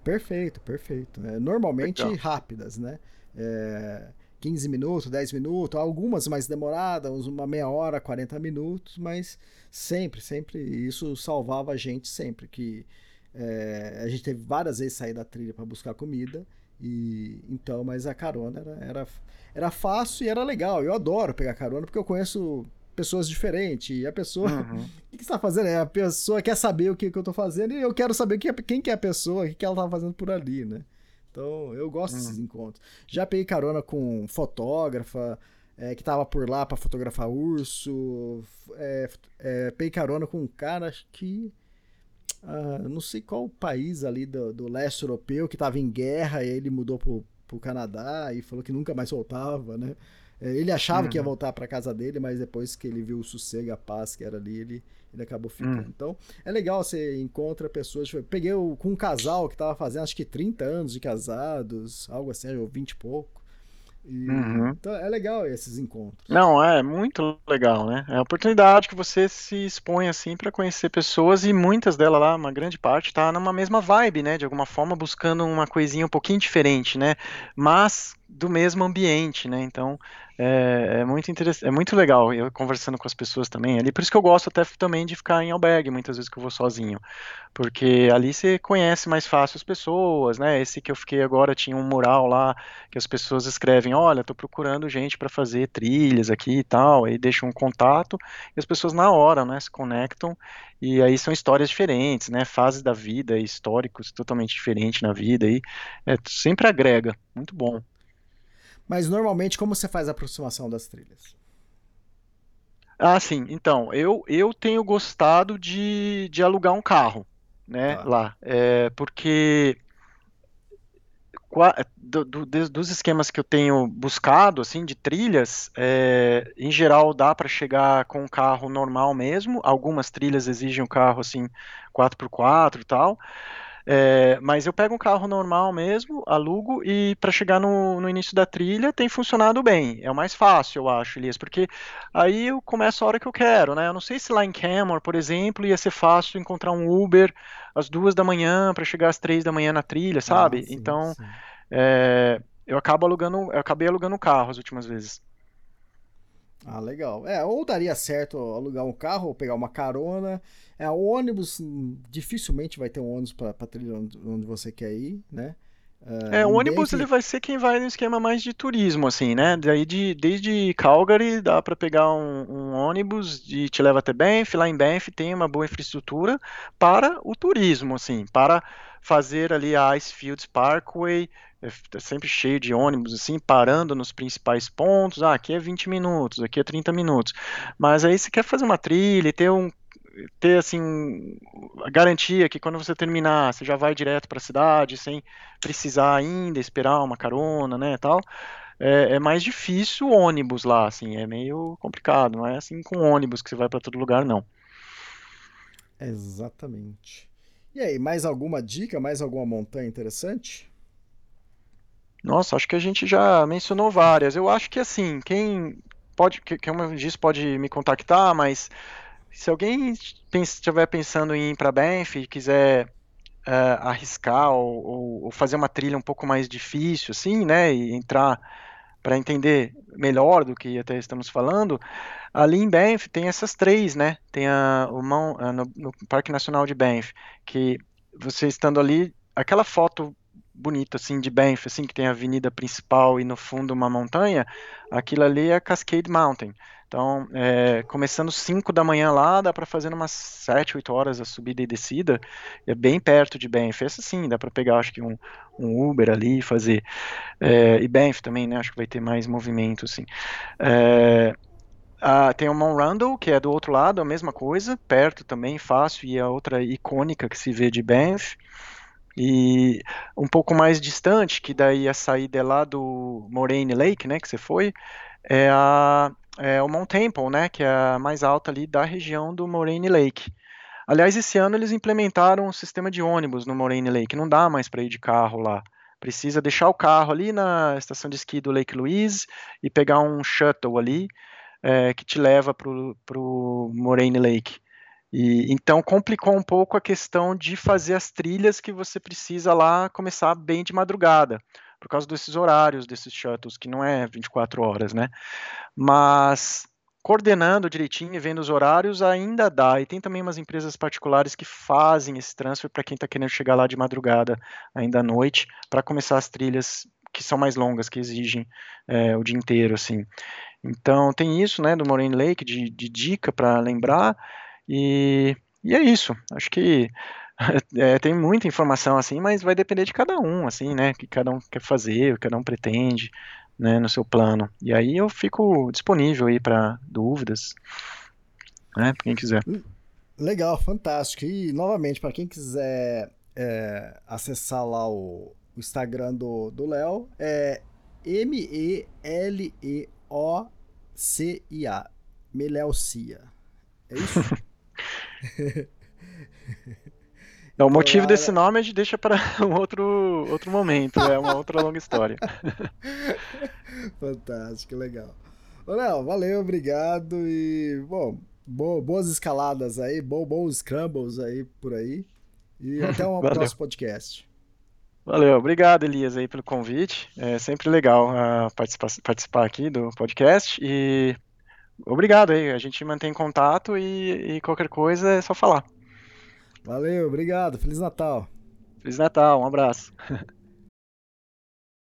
Speaker 2: Perfeito, perfeito. É, normalmente Legal. rápidas, né? É, 15 minutos, 10 minutos, algumas mais demoradas, uma meia hora, 40 minutos, mas sempre, sempre isso salvava a gente sempre que é, a gente teve várias vezes sair da trilha para buscar comida e então, mas a carona era, era, era fácil e era legal. Eu adoro pegar carona porque eu conheço pessoas diferentes. E a pessoa. Uhum. O que, você está fazendo? É, a pessoa quer saber o que, que eu estou fazendo e eu quero saber que, quem que é a pessoa, o que, que ela está fazendo por ali, né? Então, eu gosto uhum. desses encontros. Já peguei carona com fotógrafa é, que estava por lá para fotografar urso. É, é, peguei carona com um cara que uh, não sei qual país ali do, do leste europeu que estava em guerra e ele mudou pro, pro Canadá e falou que nunca mais voltava, né? É, ele achava uhum. que ia uhum. voltar para casa dele, mas depois que ele viu o sossego, a paz que era ali, ele, ele acabou ficando. Uhum. Então, é legal, você encontra pessoas. Tipo, peguei o, com um casal que tava fazendo acho que 30 anos de casados, algo assim, ou 20 e pouco. E, uhum. Então é legal esses encontros.
Speaker 4: Não, é muito legal, né? É a oportunidade que você se expõe assim para conhecer pessoas e muitas delas lá, uma grande parte, tá numa mesma vibe, né? De alguma forma buscando uma coisinha um pouquinho diferente, né? Mas do mesmo ambiente, né? Então é, é, muito interessante, é muito legal eu conversando com as pessoas também ali. Por isso que eu gosto até também de ficar em albergue, muitas vezes que eu vou sozinho, porque ali você conhece mais fácil as pessoas, né? Esse que eu fiquei agora tinha um mural lá que as pessoas escrevem, olha, tô procurando gente para fazer trilhas aqui e tal, aí deixam um contato e as pessoas na hora, né, se conectam e aí são histórias diferentes, né? Fases da vida, históricos totalmente diferentes na vida e é, sempre agrega, muito bom.
Speaker 2: Mas normalmente, como você faz a aproximação das trilhas?
Speaker 4: Ah, sim. Então, eu, eu tenho gostado de, de alugar um carro, né, ah. lá. É, porque do, do, dos esquemas que eu tenho buscado, assim, de trilhas, é, em geral dá para chegar com um carro normal mesmo. Algumas trilhas exigem um carro, assim, 4x4 e tal. É, mas eu pego um carro normal mesmo, alugo e para chegar no, no, início da trilha tem funcionado bem. É o mais fácil, eu acho, Elias, porque aí eu começo a hora que eu quero, né? Eu não sei se lá em Camor, por exemplo, ia ser fácil encontrar um Uber às duas da manhã para chegar às três da manhã na trilha, sabe? Ah, sim, então sim. É, eu acabo alugando, eu acabei alugando carro as últimas vezes.
Speaker 2: Ah, legal. É, ou daria certo alugar um carro ou pegar uma carona. É, o ônibus, hum, dificilmente vai ter um ônibus para trilha onde, onde, você quer ir, né?
Speaker 4: É, o ônibus ele vai ser quem vai no esquema mais de turismo, assim, né? Daí de, desde Calgary dá para pegar um, um, ônibus e te leva até Banff. Lá em Banff tem uma boa infraestrutura para o turismo, assim, para fazer ali a Icefields Parkway, é, é sempre cheio de ônibus, assim, parando nos principais pontos. Ah, aqui é 20 minutos, aqui é 30 minutos. Mas aí você quer fazer uma trilha e ter um ter assim a garantia que quando você terminar você já vai direto para a cidade sem precisar ainda esperar uma carona, né, tal. É, é, mais difícil o ônibus lá, assim, é meio complicado, não é assim com ônibus que você vai para todo lugar, não.
Speaker 2: Exatamente. E aí, mais alguma dica, mais alguma montanha interessante?
Speaker 4: Nossa, acho que a gente já mencionou várias. Eu acho que assim, quem pode, que, como eu disse, pode me contactar, mas se alguém estiver pensando em ir para Banff e quiser uh, arriscar ou, ou, fazer uma trilha um pouco mais difícil, assim, né, e entrar para entender melhor do que até estamos falando, ali em Banff tem essas três, né? Tem a, o Mão, no, no, Parque Nacional de Banff, que você estando ali, aquela foto bonita assim de Banff, assim que tem a avenida principal e no fundo uma montanha, aquilo ali é Cascade Mountain. Então, é, começando 5 da manhã lá, dá para fazer umas 7, 8 horas a subida e descida. É bem perto de Banff. Essa sim, dá para pegar, acho que um, um Uber ali e fazer. É, e Banff também, né? Acho que vai ter mais movimento, assim. É, tem o Mount Randall, que é do outro lado, a mesma coisa, perto também, fácil, e a outra icônica que se vê de Banff. E um pouco mais distante, que daí a saída é lá do Moraine Lake, né, que você foi, é a é o Mount Temple, né, que é a mais alta ali da região do Moraine Lake. Aliás, esse ano eles implementaram um sistema de ônibus no Moraine Lake. Não dá mais para ir de carro lá. Precisa deixar o carro ali na estação de esqui do Lake Louise e pegar um shuttle ali é, que te leva para o Moraine Lake. E, então complicou um pouco a questão de fazer as trilhas que você precisa lá começar bem de madrugada por causa desses horários desses shuttles, que não é 24 horas, né? Mas coordenando direitinho e vendo os horários ainda dá. E tem também umas empresas particulares que fazem esse transfer para quem está querendo chegar lá de madrugada, ainda à noite, para começar as trilhas que são mais longas, que exigem é, o dia inteiro, assim. Então tem isso, né, do Moraine Lake, de, de dica para lembrar. E, e é isso. Acho que é, tem muita informação assim, mas vai depender de cada um, assim, né? O que cada um quer fazer, o que cada um pretende, né, no seu plano. E aí eu fico disponível aí para dúvidas, né? Pra quem quiser.
Speaker 2: Legal, fantástico. E novamente, para quem quiser é, acessar lá o, o Instagram do Léo, é M-E-L-E-O-C-I-A. Melelcia. É isso?
Speaker 4: Não, o motivo desse nome a gente deixa para um outro, outro momento, é uma outra longa história.
Speaker 2: Fantástico, legal. Ô, Léo, valeu, obrigado e, bom, boas escaladas aí, bons scrambles aí por aí e até um próximo podcast.
Speaker 4: Valeu, obrigado Elias aí pelo convite, é sempre legal uh, participar, participar aqui do podcast e obrigado aí, a gente mantém contato e, e qualquer coisa é só falar.
Speaker 2: Valeu, obrigado. Feliz Natal.
Speaker 4: Feliz Natal, um abraço.